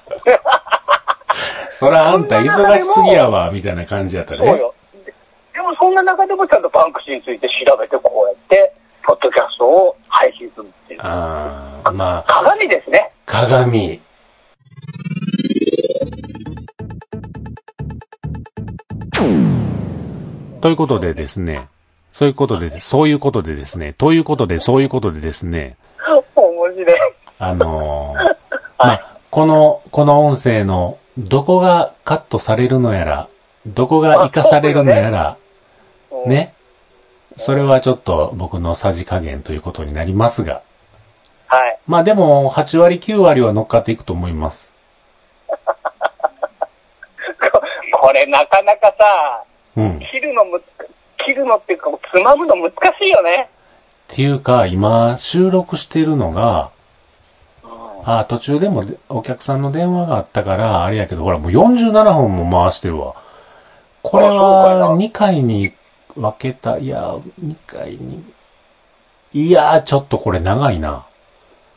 そらあんた忙しすぎやわ、みたいな感じやったね。そうよ。ででもそんな中でもちゃんとバンクシーについて調べて、こうやって、ポッドキャストを配信するっていう。ああ、まあ、鏡ですね。鏡。ということでですね、そういうことで、そういうことでですね、ということで、そういうことでですね、面白い。あのー まあ、この、この音声の、どこがカットされるのやら、どこが活かされるのやら、うん。ね。それはちょっと僕のさじ加減ということになりますが。はい。まあでも、8割9割は乗っかっていくと思います。ここれなかなかさ、うん。っ切るのむ、切るのっていうか、つまむの難しいよね。っていうか、今、収録してるのが、ああ途中でもお客さんの電話があったから、あれやけど、ほら、もう47分も回してるわ。これは、2回に分けた、いや、2回に、いや、ちょっとこれ長いな。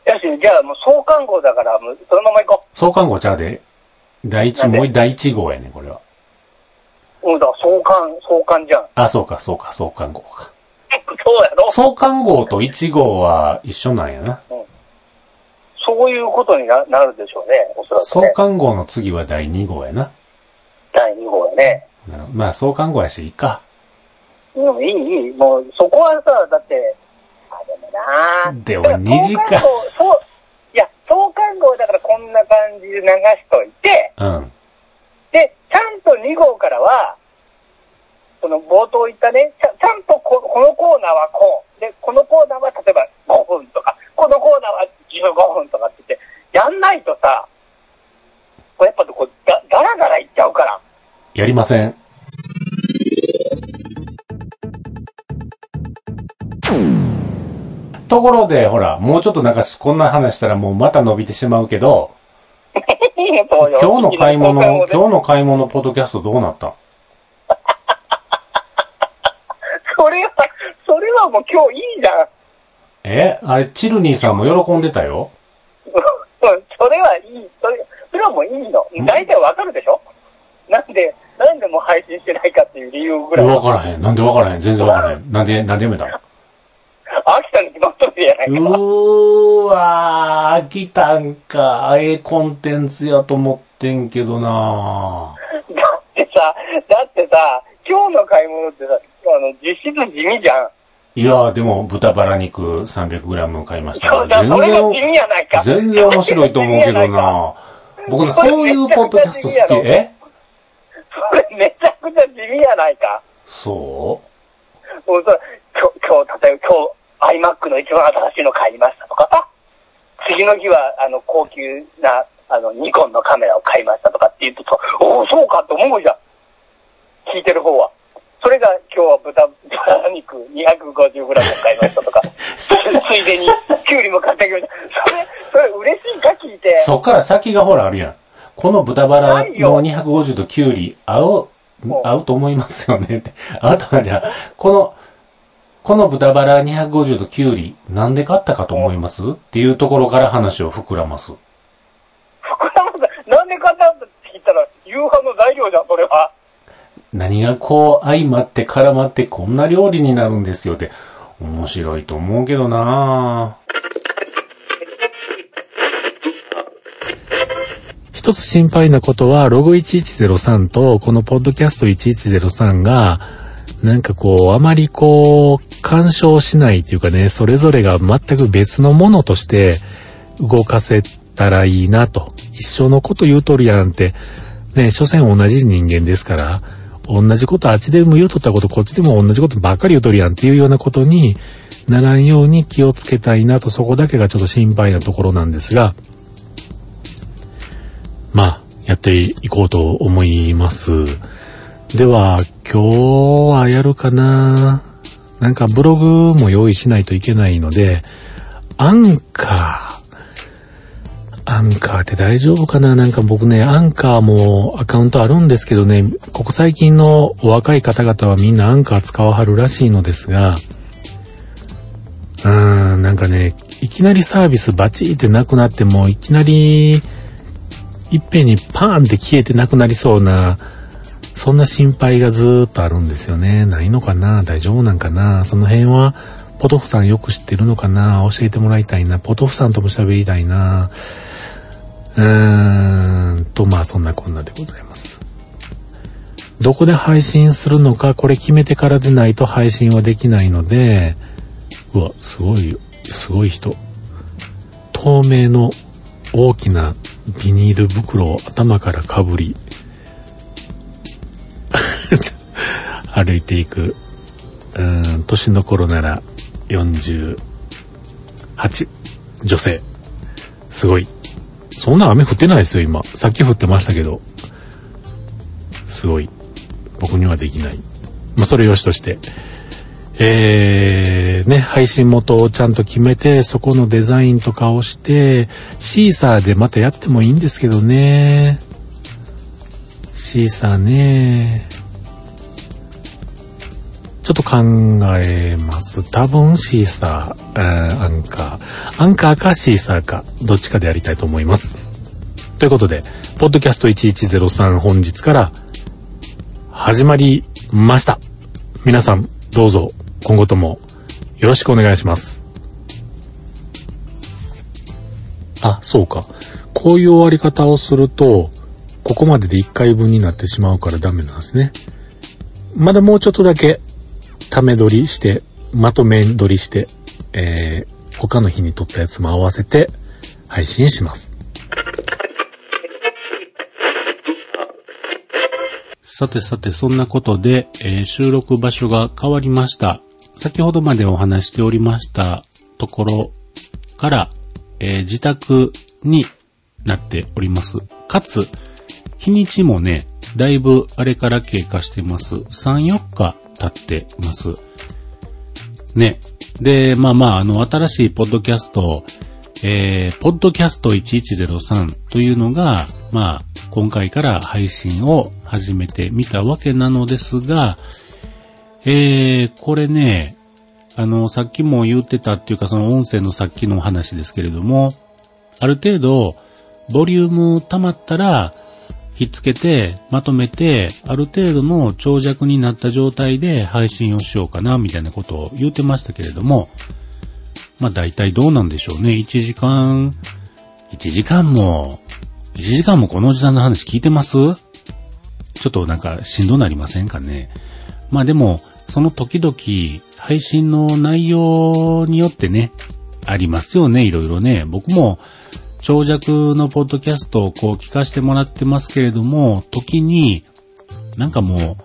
よし、じゃあもう創刊号だから、そのまま行こう創刊号ちゃうで。第一、もう第1号やね、これは。う。うん、だ創刊、創刊じゃん。あ、そうか、そうか、創刊号か。そうやろ？創刊号と1号は一緒なんやな。そういうことにななるでしょうね、おそらく創ね。刊号の次は第2号やな。第2号やね。なるまあ、創刊号やし、いいか。うん、いい、いい。もう、そこはさ、だって、あ、でもなでもだから2時間そう、いや、創刊号だからこんな感じで流しといて、うん。ちゃんと2号からは、その冒頭言ったね、ちゃちゃんとここのコーナーはこう。で、このコーナーは例えば5分とか、このコーナーは15分とかって言って、やんないとさ、これやっぱこうだ、だらだらいっちゃうから。やりません。ところで、ほら、もうちょっとなんかこんな話したらもうまた伸びてしまうけど、今日の買い物、今今日の買い物ポッドキャストどうなった？それは、それはもう今日いいじゃん。え？あれ、チルニーさんも喜んでたよ。う んそれはいい。それ、それはもういいの。大体わかるでしょ？なんで、なんでもう配信してないかっていう理由ぐらい。わからへん。なんでわからへん？全然わからへん。なんで、なんでやめたの？飽きたに決まっとるやないうか。ーわー、来たんか。ええコンテンツやと思ってんけどなだってさ、だってさ、今日の買い物ってさ、あの、実質地味じゃん。いやー、でも豚バラ肉 300g 買いましたから。全然、味やないか。全然面白いと思うけどな。僕ね、そういうポッドキャスト好き。え？それめちゃくちゃ地味やないか。そう？もうそれ今日、今日、例えば今日 iMac の一番新しいの買いましたとか、あ次の日はあの高級なあのニコンのカメラを買いましたとかって言うと、おお、そうかって思うじゃん。聞いてる方は。それが今日は豚、豚肉 250g を買いましたとか、ついでにキュウリも買ってきました。それ、それ嬉しいか聞いて。そっから先がほらあるやん。この豚バラの250とキュウリ、合ううん、合うと思いますよねって。あとはじゃあ、この、この豚バラ250とキュウリ、なんで買ったかと思います？っていうところから話を膨らます。膨らなんで買ったんだって聞いたら、夕飯の材料じゃん、それは。何がこう相まって絡まってこんな料理になるんですよって、面白いと思うけどな一つ心配なことは、ログ1103とこのポッドキャスト1103が、なんかこう、あまりこう、干渉しないというかね、それぞれが全く別のものとして動かせたらいいなと。一緒のこと言うとるやんって、ね、所詮同じ人間ですから、同じことあっちでも言うとったこと、こっちでも同じことばっかり言うとるやんっていうようなことにならんように気をつけたいなと、そこだけがちょっと心配なところなんですが、まあ、やっていこうと思います。では、今日はやるかななんかブログも用意しないといけないので、アンカー。アンカーって大丈夫かな？なんか僕ね、アンカーもアカウントあるんですけどね、ここ最近のお若い方々はみんなアンカー使わはるらしいのですが、うーん、なんかね、いきなりサービスバチーってなくなっても、いきなり、いっぺんにパーンって消えてなくなりそうな、そんな心配がずっとあるんですよね。ないのかな？大丈夫なんかな？その辺は、ポトフさんよく知ってるのかな？教えてもらいたいな。ポトフさんとも喋りたいな。うーんと、まあそんなこんなでございます。どこで配信するのか、これ決めてからでないと配信はできないので、うわ、すごい、すごい人。透明の大きなビニール袋を頭からかぶり、歩いていく。うん、年の頃なら48。女性。すごい。そんな雨降ってないですよ、今。さっき降ってましたけど。すごい。僕にはできない。まあ、それよしとして。えー、ね、配信元をちゃんと決めて、そこのデザインとかをして、シーサーでまたやってもいいんですけどね。シーサーね。ちょっと考えます。多分シーサー、あーアンカー。アンカーかシーサーか、どっちかでやりたいと思います。ということで、ポッドキャスト1103本日から始まりました。皆さん、どうぞ今後ともよろしくお願いします。あ、そうか。こういう終わり方をすると、ここまでで1回分になってしまうからダメなんですね。まだもうちょっとだけ、ため撮りして、まとめ撮りして、えー、他の日に撮ったやつも合わせて配信します。さてさて、そんなことで、えー収録場所が変わりました。先ほどまでお話しておりましたところから、えー自宅になっております。かつ、日にちもね、だいぶあれから経過してます。3、4日経ってます。ね。で、まあまあ、あの、新しいポッドキャスト、えー、ポッドキャスト1103というのが、まあ、今回から配信を始めてみたわけなのですが、えー、これね、あの、さっきも言ってたっていうか、その音声のさっきの話ですけれども、ある程度、ボリューム溜まったら、ひっつけて、まとめて、ある程度の長尺になった状態で配信をしようかな、みたいなことを言ってましたけれども、まあ大体どうなんでしょうね。1時間、1時間も、1時間もこのおじさんの話聞いてます？ちょっとなんかしんどなりませんかね。まあでも、その時々、配信の内容によってね、ありますよね、いろいろね。僕も、長尺のポッドキャストをこう聞かせてもらってますけれども、時に、なんかもう、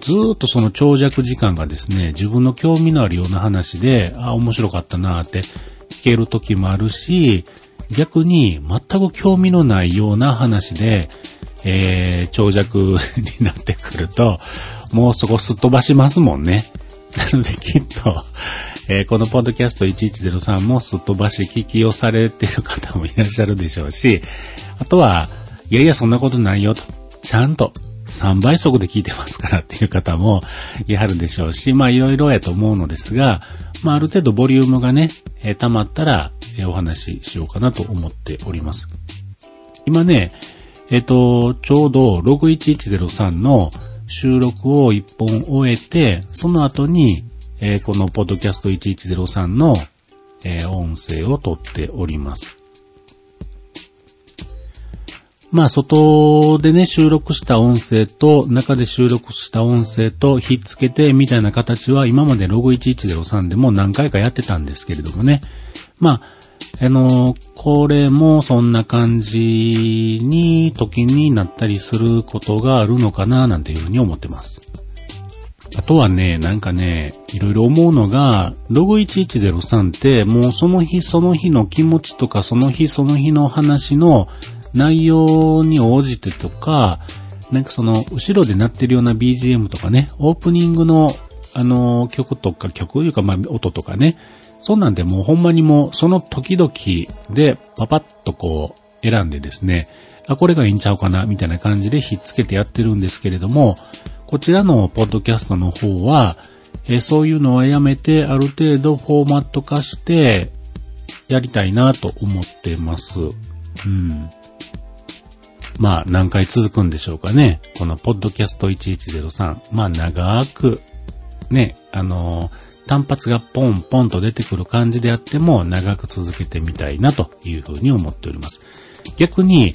ずっとその長尺時間がですね、自分の興味のあるような話で、あ、面白かったなって聞ける時もあるし、逆に全く興味のないような話で、えー、長尺になってくると、もうそこすっ飛ばしますもんね。なのできっと、えー、このポッドキャスト1103もすっ飛ばし聞きをされてる方もいらっしゃるでしょうし、あとは、いやいやそんなことないよと、ちゃんと3倍速で聞いてますからっていう方もいはるでしょうし、まあいろいろやと思うのですが、まあある程度ボリュームがね、えー、溜まったら、えー、お話ししようかなと思っております。今ね、えっ、と、ちょうど61103の収録を1本終えて、その後に、えー、このポッドキャスト1103の、えー、音声を撮っております。まあ、外でね、収録した音声と、中で収録した音声と、ひっつけて、みたいな形は、今までログ1103でも何回かやってたんですけれどもね。まあ、あの、これもそんな感じに、時になったりすることがあるのかな、なんていうふうに思ってます。あとはね、なんかね、いろいろ思うのが、ログ1103ってもうその日その日の気持ちとかその日その日の話の内容に応じてとか、なんかその後ろで鳴ってるような BGM とかね、オープニングのあの曲とか曲というかまあ音とかね、そんなんでもうほんまにもうその時々でパパッとこう選んでですね、あ、これがいいんちゃうかなみたいな感じでひっつけてやってるんですけれども、こちらのポッドキャストの方は、え、そういうのはやめてある程度フォーマット化してやりたいなと思ってます。うん。まあ何回続くんでしょうかね。このポッドキャスト1103。まあ長くね、あのー単発がポンポンと出てくる感じであっても長く続けてみたいなというふうに思っております。逆に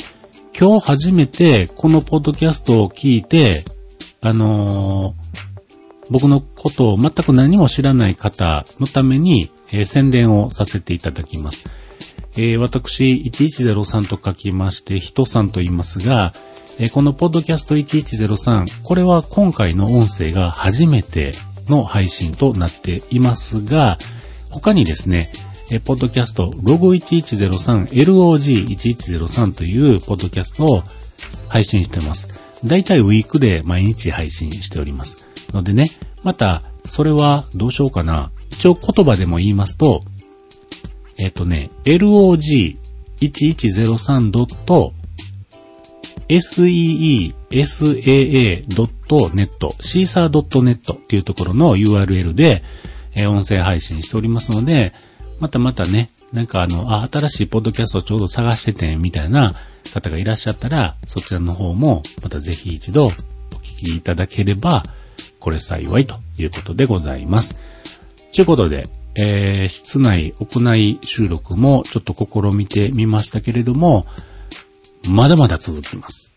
今日初めてこのポッドキャストを聞いて、あのー、僕のことを全く何も知らない方のために、えー、宣伝をさせていただきます。えー、私、1103と書きまして、人さんと言いますが、えこのポッドキャスト1103、これは今回の音声が初めての配信となっていますが、他にですね、えポッドキャストロゴ1103 LOG1103 というポッドキャストを配信してます。だいたいウィークで毎日配信しております。のでね、また、それはどうしようかな。一応言葉でも言いますと、えっ、とね、log1103. seesaa.net、caesar.net っていうところの URL で、え、音声配信しておりますので、またまたね、なんかあの、あ、新しいポッドキャストちょうど探してて、みたいな方がいらっしゃったら、そちらの方も、またぜひ一度お聞きいただければ、これ幸いということでございます。ということで、えー、室内、屋内収録もちょっと試みてみましたけれども、まだまだ続きます。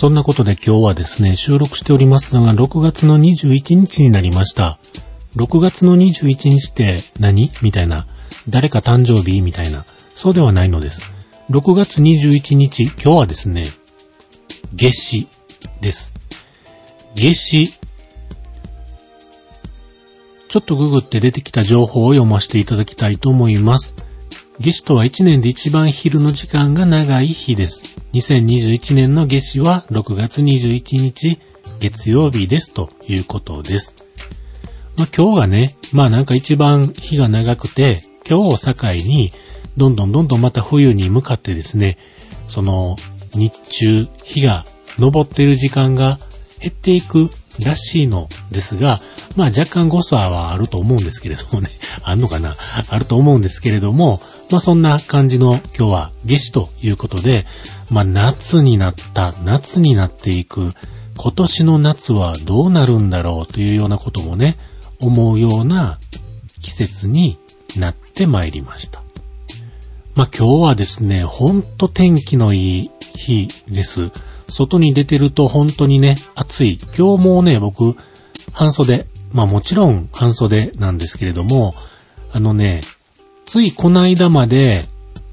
そんなことで今日はですね、収録しておりますのが6月の21日になりました。6月の21日って何？みたいな。誰か誕生日？みたいな。そうではないのです。6月21日、今日はですね、夏至です。夏至。ちょっとググって出てきた情報を読ませていただきたいと思います。夏至とは1年で一番昼の時間が長い日です。2021年の夏至は6月21日月曜日ですということです。まあ、今日がね、まあなんか一番日が長くて、今日を境にどんどんどんどんまた冬に向かってですね、その日中日が昇っている時間が減っていくらしいのですが、まあ若干誤差はあると思うんですけれどもね、あんのかな？あると思うんですけれども、まあそんな感じの今日は夏至ということで、まあ、夏になった、夏になっていく、今年の夏はどうなるんだろうというようなこともね、思うような季節になってまいりました。まあ、今日はですね、ほんと天気のいい日です。外に出てると本当にね、暑い。今日もね、僕、半袖。まあもちろん半袖なんですけれども、あのね、ついこの間まで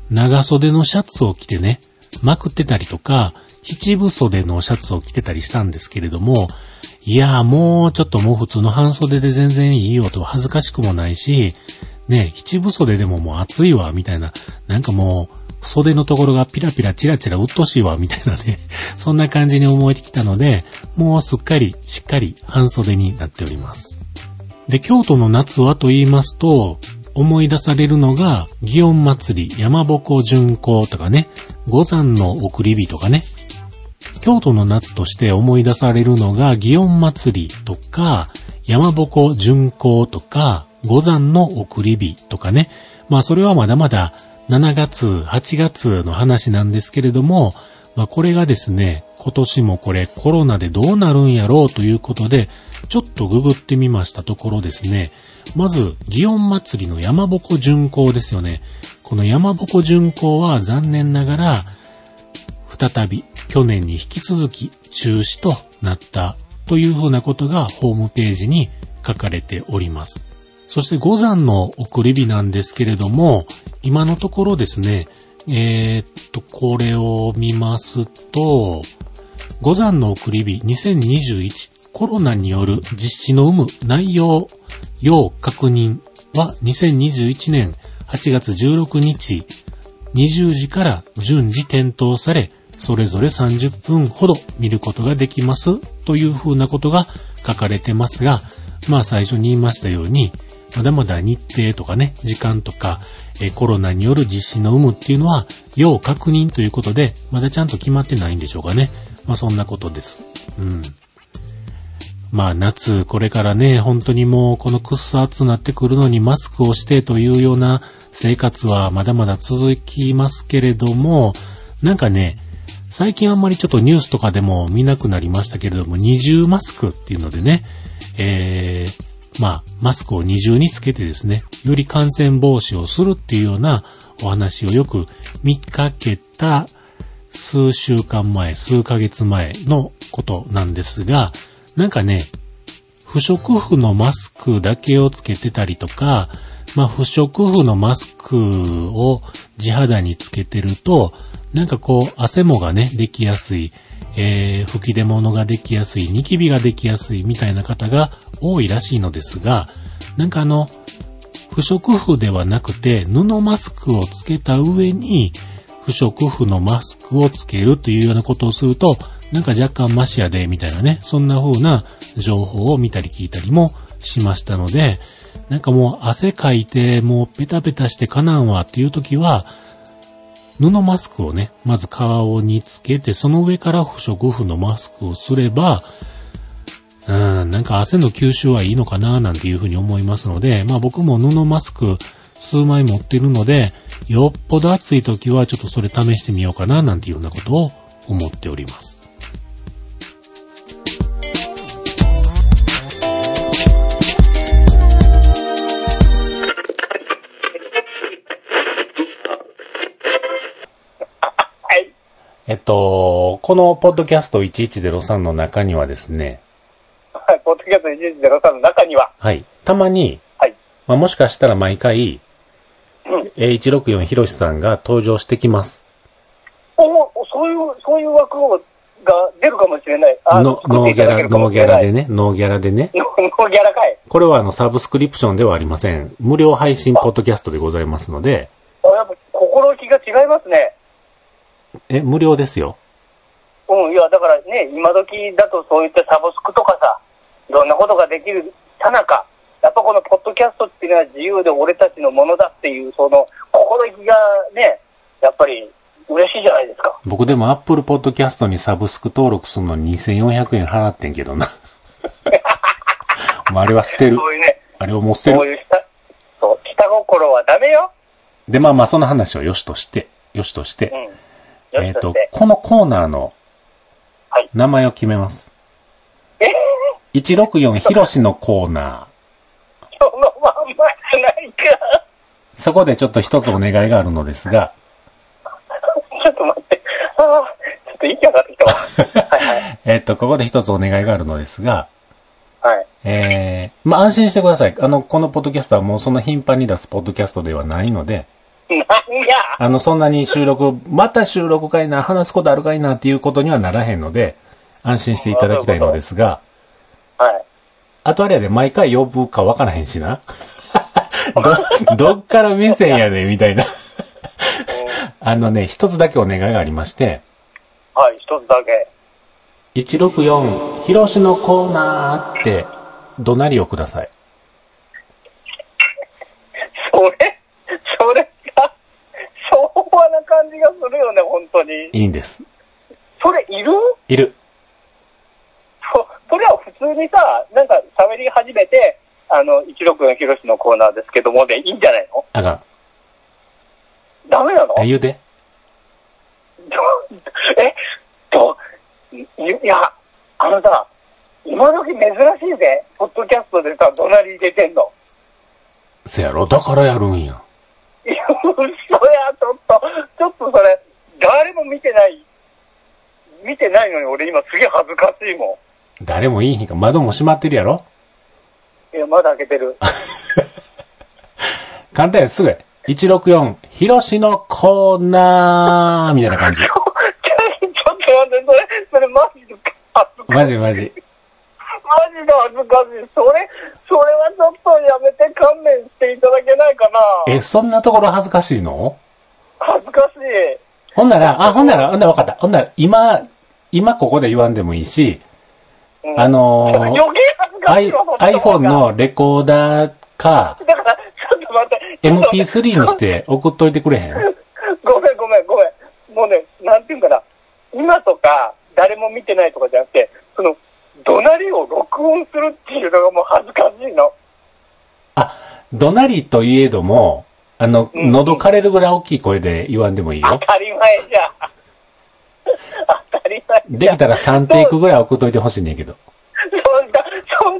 長袖のシャツを着てね、まくってたりとか、七分袖のシャツを着てたりしたんですけれども、いやーもうちょっともう普通の半袖で全然いいよと恥ずかしくもないし、ね、七分袖でももう暑いわ、みたいな、なんかもう、袖のところがピラピラチラチラうっとしいわ、みたいなね、そんな感じに思えてきたので、もうすっかり、しっかり半袖になっております。で、京都の夏はと言いますと、思い出されるのが、祇園祭り、山鉾巡行とかね、五山の送り火とかね、京都の夏として思い出されるのが、祇園祭りとか、山鉾巡行とか、五山の送り火とかね。まあそれはまだまだ7月、8月の話なんですけれども、まあこれがですね、今年もこれコロナでどうなるんやろうということで、ちょっとググってみましたところですね、まず、祇園祭の山鉾巡行ですよね。この山鉾巡行は残念ながら、再び去年に引き続き中止となったというふうなことがホームページに書かれております。そして五山の送り火なんですけれども、今のところですね、えー、っと、これを見ますと、五山の送り火2021コロナによる実施の有無内容要確認は2021年8月16日20時から順次点灯され、それぞれ30分ほど見ることができますというふうなことが書かれてますが、まあ最初に言いましたように、まだまだ日程とかね、時間とか、えコロナによる実施の有無っていうのは、要確認ということで、まだちゃんと決まってないんでしょうかね。まあそんなことです。うん。まあ夏、これからね、本当にもうこのくっそ暑くなってくるのにマスクをしてというような生活はまだまだ続きますけれども、なんかね、最近あんまりちょっとニュースとかでも見なくなりましたけれども、二重マスクっていうのでね、えー、まあ、マスクを二重につけてですね、より感染防止をするっていうようなお話をよく見かけた数週間前、数ヶ月前のことなんですが、なんかね、不織布のマスクだけをつけてたりとか、まあ、不織布のマスクを地肌につけてると、なんかこう、汗もがね、できやすい、えー、吹き出物ができやすい、ニキビができやすいみたいな方が多いらしいのですが、なんかあの、不織布ではなくて、布マスクをつけた上に、不織布のマスクをつけるというようなことをすると、なんか若干マシやで、みたいなね、そんな風な情報を見たり聞いたりもしましたので、なんかもう汗かいて、もうペタペタしてかなんわっていう時は、布マスクをね、まず顔につけて、その上から不織布のマスクをすれば、うん、なんか汗の吸収はいいのかななんていうふうに思いますので、まあ僕も布マスク数枚持ってるので、よっぽど暑い時はちょっとそれ試してみようかななんていうようなことを思っております。と、このポッドキャスト1103の中にはですね、はい、ポッドキャスト1103の中には、はい、たまに、はい、まあ、もしかしたら毎回、うん、164ひろしさんが登場してきます。おそういう、そういう枠が出るかもしれない。あのノーギャラ、ノーギャラでね、ノーギャラでね。ノーギャラかい。これはあの、サブスクリプションではありません。無料配信ポッドキャストでございますので。あ、やっぱ心意気が違いますね。え、無料ですよ。うん、いや、だからね、今時だとそういったサブスクとかさ、いろんなことができるさなか、やっぱこのポッドキャストっていうのは自由で俺たちのものだっていう、その心意気がね、やっぱり嬉しいじゃないですか。僕でもアップルポッドキャストにサブスク登録するのに2400円払ってんけどな。あれは捨てる。そういうね。あれをもう捨てる。そういう下、そう、下心はダメよ。で、まあまあその話はよしとして、よしとして。うんよえっ、としそして、このコーナーのはい名前を決めます。え164ひろしのコーナそのまんまじゃないか。ー。そこでちょっと一つお願いがあるのですが、ちょっと待って。ああ、ちょっと息上がってきたわ。はいはい。えっ、と、ここで一つお願いがあるのですが、はい。えー、まあ、安心してください。あの、このポッドキャストはもうそんな頻繁に出すポッドキャストではないので、なんやあの、そんなに収録、また収録かいな、話すことあるかいなっていうことにはならへんので、安心していただきたいのですが、はい。あとあれやで、毎回呼ぶかわからへんしな。ど、どっから目線やで、みたいな。うんあのね、一つだけお願いがありまして、はい、一つだけ。164、ひろしのコーナーって、怒鳴りをください。それ、昭和な感じがするよね、本当に。いいんです。それいる？いる。そ、それは普通にさ、なんか喋り始めて、あの、164ひろしのコーナーですけどもでいいんじゃないの？あかん。ダメなの？あ、言うて。ど え、と、いいや、あのさ、今時珍しいぜ。ポッドキャストでさ、怒鳴り出てんの。せやろだからやるんや。いや、嘘や、ちょっと、ちょっとそれ、誰も見てない、見てないのに俺今すげえ恥ずかしいも誰もいい日か。窓も閉まってるやろ？ん。いや、まだ開けてる。簡単や、すぐや。164、ひろしのコーナーみたいな感じ ち。ょっと待って、それ、それマジで恥ずかしい。マジマジ。マジで恥ずかしい。それ、それはちょっとやめて勘弁していただけないかな。え、そんなところ恥ずかしいの？恥ずかしい。ほんなら、あ、ほんなら、ほんなら分かった。ほんなら、今、今ここで言わんでもいいし、うんあのー余計恥ずかし I いわ。そっち方 iPhone がのレコーダーか、だから、ちょっと待って。ちょっと待って MP3 にして送っといてくれへん？ごめんごめんごめん。もうね、なんていうんかな。今とか、誰も見てないとかじゃなくて、その、怒鳴りを録音するっていうのがもう恥ずかしいの。あ、怒鳴りといえども、あの、うん喉枯れるぐらい大きい声で言わんでもいいよ。当たり前じゃん。当たり前じゃん。できたら3テイクぐらい送っといてほしいねんけど。そんな、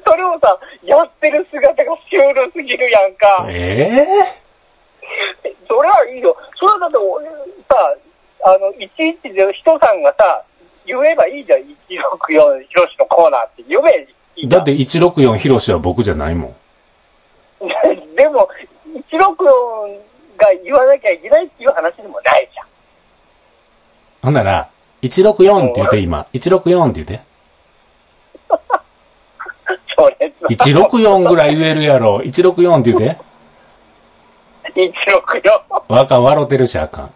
そそれをさ、やってる姿がシュールすぎるやんか。えそれはいいよ。それはだって俺さ、あの、いちいちで人さんがさ、言えばいいじゃん。164ひろしのコーナーって言えばいいだって164ヒロシは僕じゃないもん。でも、164が言わなきゃいけないっていう話でもないじゃん。ほんなら、164って言って今。164って言って。それさ164ぐらい言えるやろ。164って言って。164。わかん、笑ってるしあかん。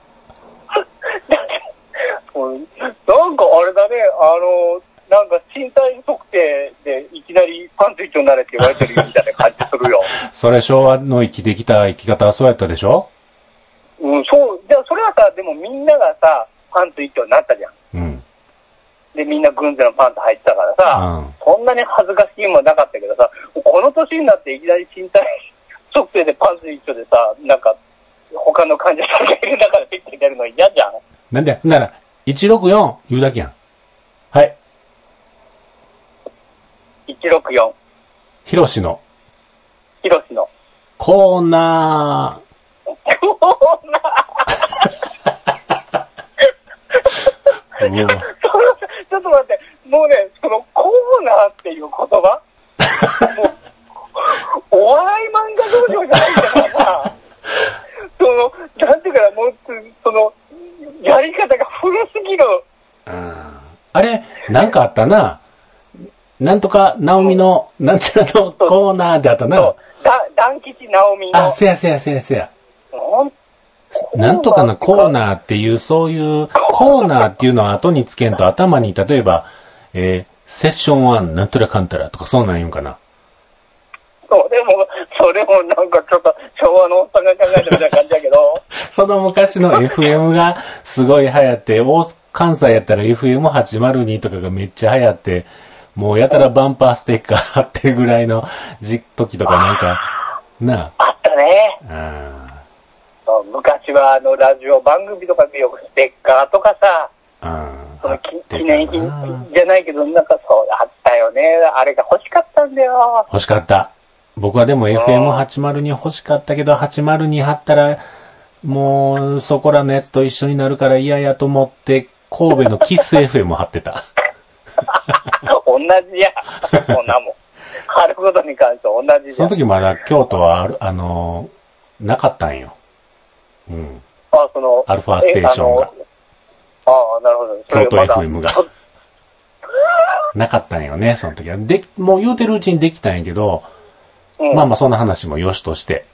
うんなんかあれだね、あの、なんか身体測定でいきなりパンツ一丁になれって言われてるみたいな感じするよ。それ昭和の生きてきた生き方はそうやったでしょ？うん、そう。じゃあそれはさ、でもみんながさ、パンツ一丁になったじゃん。うん。で、みんな軍勢のパンツ履いてたからさ、うんそんなに恥ずかしいもんなかったけどさ、この年になっていきなり身体測定でパンツ一丁でさ、なんか、他の患者さんがいる中でピッて出るの嫌じゃん。なんで、なら、164言うだけやん。はい。164、ヒロシのヒロシの。コーナー。うわそのちょっと待って、もうね、そのコーナーっていう言葉、もう、お笑い漫画道場じゃないんだからさ、その、なんていうかな、もう、その、やり方が古すぎる。ああれ、なんかあったな。なんとか、ナオミの、なんちゃらのコーナーであったなだ、団吉直美のあ、、せやせやせやせや。なんとかのコーナーっていう、そういう、コーナーっていうのは後につけんと頭に、例えば、えーセッション1なんとらかんたらとかそうなん言うんかな。そう、でも、それもなんかちょっと昭和のおっさんが考えてるみたいな感じだけど、その昔の FM がすごい流行って、大関西やったら FM802 とかがめっちゃ流行って、もうやたらバンパーステッカー貼ってるぐらいの時時とかなんか、なあ？ったね。う昔はあの、ラジオ番組とかでよくステッカーとかさ、うん。その記念品なじゃないけど、なんかそう、あったよね。あれが欲しかったんだよ。欲しかった。僕はでも FM802 欲しかったけど、802貼ったら、もう、そこらのやつと一緒になるから嫌やと思って、神戸のキス FM 貼ってた。同じや。こんなもん。貼ることに関して同じじ。その時まだ京都はある、あの、なかったんよ。うん。あ、その、アルファステーションがえあのああ、なるほど。京都 FM が。なかったんよね、その時は。で、もう言うてるうちにできたんやけど、うん、まあまあそんな話もよしとして。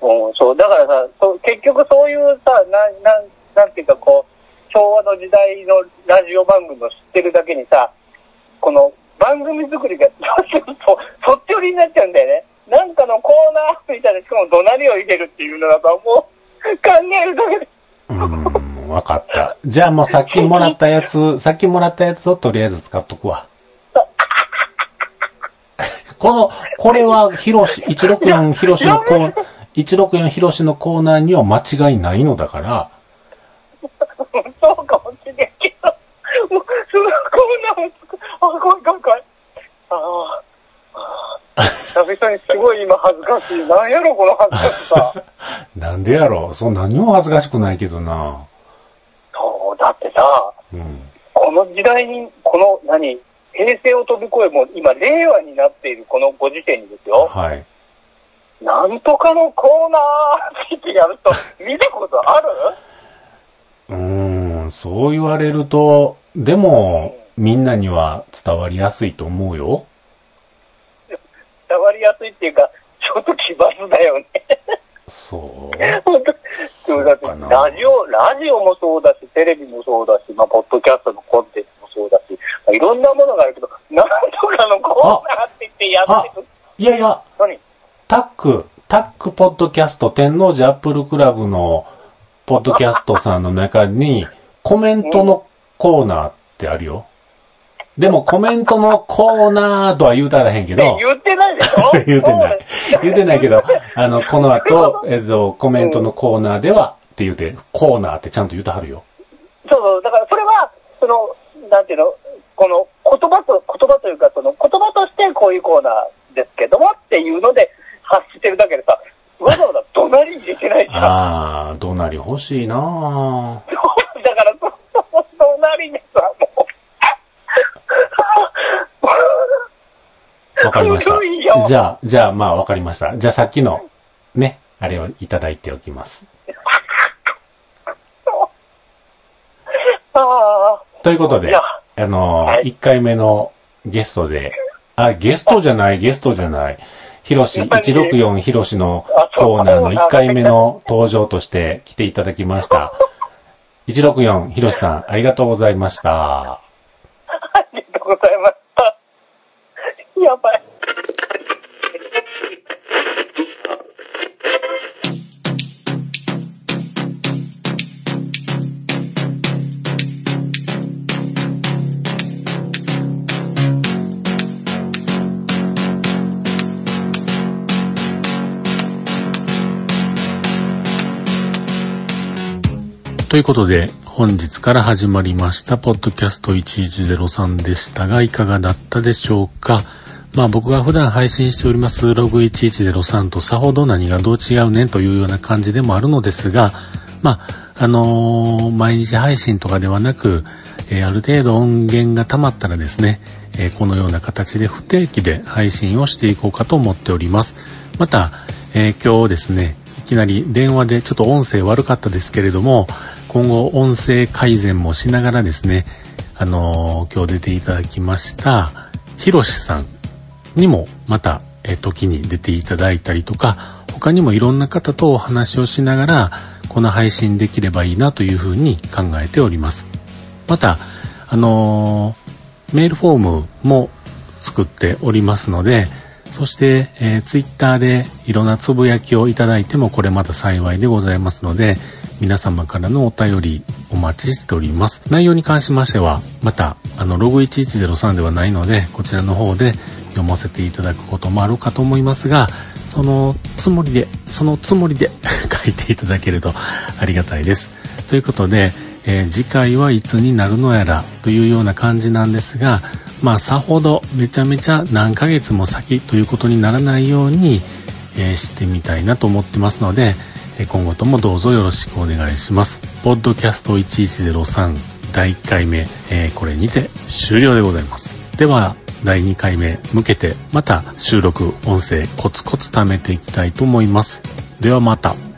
うん、そう、だからさ、そう結局そういうさ、なん、なん、なんていうかこう、昭和の時代のラジオ番組を知ってるだけにさ、この番組作りが どうしてもそそっち寄りになっちゃうんだよね。なんかのコーナーみたいな、しかも怒鳴りを入れるっていうのだと、もう 考えるだけで。うーん、わかった。じゃあもうさっきもらったやつ、さっきもらったやつをとりあえず使っとくわ。この、これは、ひろし、164ひろしのコー、164ひろしのコーナーには間違いないのだから、そうかもしれんけど、もう、そのコーナーを作る。あ、怖い怖い怖い。ああ。ああ久々にすごい今恥ずかしい。なんやろ、この恥ずかしさ。なんでやろそう何も恥ずかしくないけどな。そう、だってさ、うん。この時代に、この、何、平成を飛び越え、もう今、令和になっているこのご時世にですよ、はい。なんとかのコーナーってやると、見たことある？うーん、そう言われると、でも、みんなには伝わりやすいと思うよ。伝わりやすいっていうか、ちょっと奇抜だよね。そう。本 当そうだってそうかなラジオ、ラジオもそうだし、テレビもそうだし、まあ、ポッドキャストのコンテンツもそうだし、まあ、いろんなものがあるけど、なんとかのコーナーって言ってやってくいやいや、何？タック、タックポッドキャスト、天王寺アップルクラブのポッドキャストさんの中に、コメントのコーナーってあるよ。でもコメントのコーナーとは言うたらへんけど、言ってないでしょ？言うてない。言うてないけど、あの、この後、えっと、コメントのコーナーではって言うて、コーナーってちゃんと言うてはるよ。そうそう、だからそれは、その、なんていうの、この言葉と、言葉というか、その言葉としてこういうコーナーですけどもっていうので発してるだけでさ、わざわざ怒鳴り入れてないじゃん。あー、どなり欲しいなぁ。だから、そ、そ、怒鳴りでさ、もう。わかりました。じゃあ、じゃあ、まあわかりました。じゃあさっきの、ね、あれをいただいておきます。ああ。ということであのはい1回目のゲストで、あ、ゲストじゃない、ゲストじゃない。ひろし、164ひろしのコーナーの1回目の登場として来ていただきました。164ひろしさん、ありがとうございました。ということで、本日から始まりました、ポッドキャスト1103でしたが、いかがだったでしょうか？まあ僕が普段配信しておりますログ1103とさほど何がどう違うねんというような感じでもあるのですが、まあ、あのー毎日配信とかではなく、えーある程度音源が溜まったらですね、えーこのような形で不定期で配信をしていこうかと思っております。また、え今日ですね、いきなり電話でちょっと音声悪かったですけれども、今後音声改善もしながらですね、あのー今日出ていただきました、ひろしさんにもまた、え時に出ていただいたりとか、他にもいろんな方とお話をしながら、この配信できればいいなというふうに考えております。また、あのーメールフォームも作っておりますので、そして、えー、ツイッターでいろんなつぶやきをいただいてもこれまた幸いでございますので、皆様からのお便りお待ちしております。内容に関しましては、また、あの、ログ1103ではないので、こちらの方で読ませていただくこともあるかと思いますが、そのつもりで、そのつもりで 書いていただけると ありがたいです。ということで、えー、次回はいつになるのやらというような感じなんですが、まあさほどめちゃめちゃ何ヶ月も先ということにならないように、えー、してみたいなと思ってますので、今後ともどうぞよろしくお願いします。ポッドキャスト1103第1回目、えー、これにて終了でございます。では、第2回目向けてまた収録音声コツコツ貯めていきたいと思います。ではまた。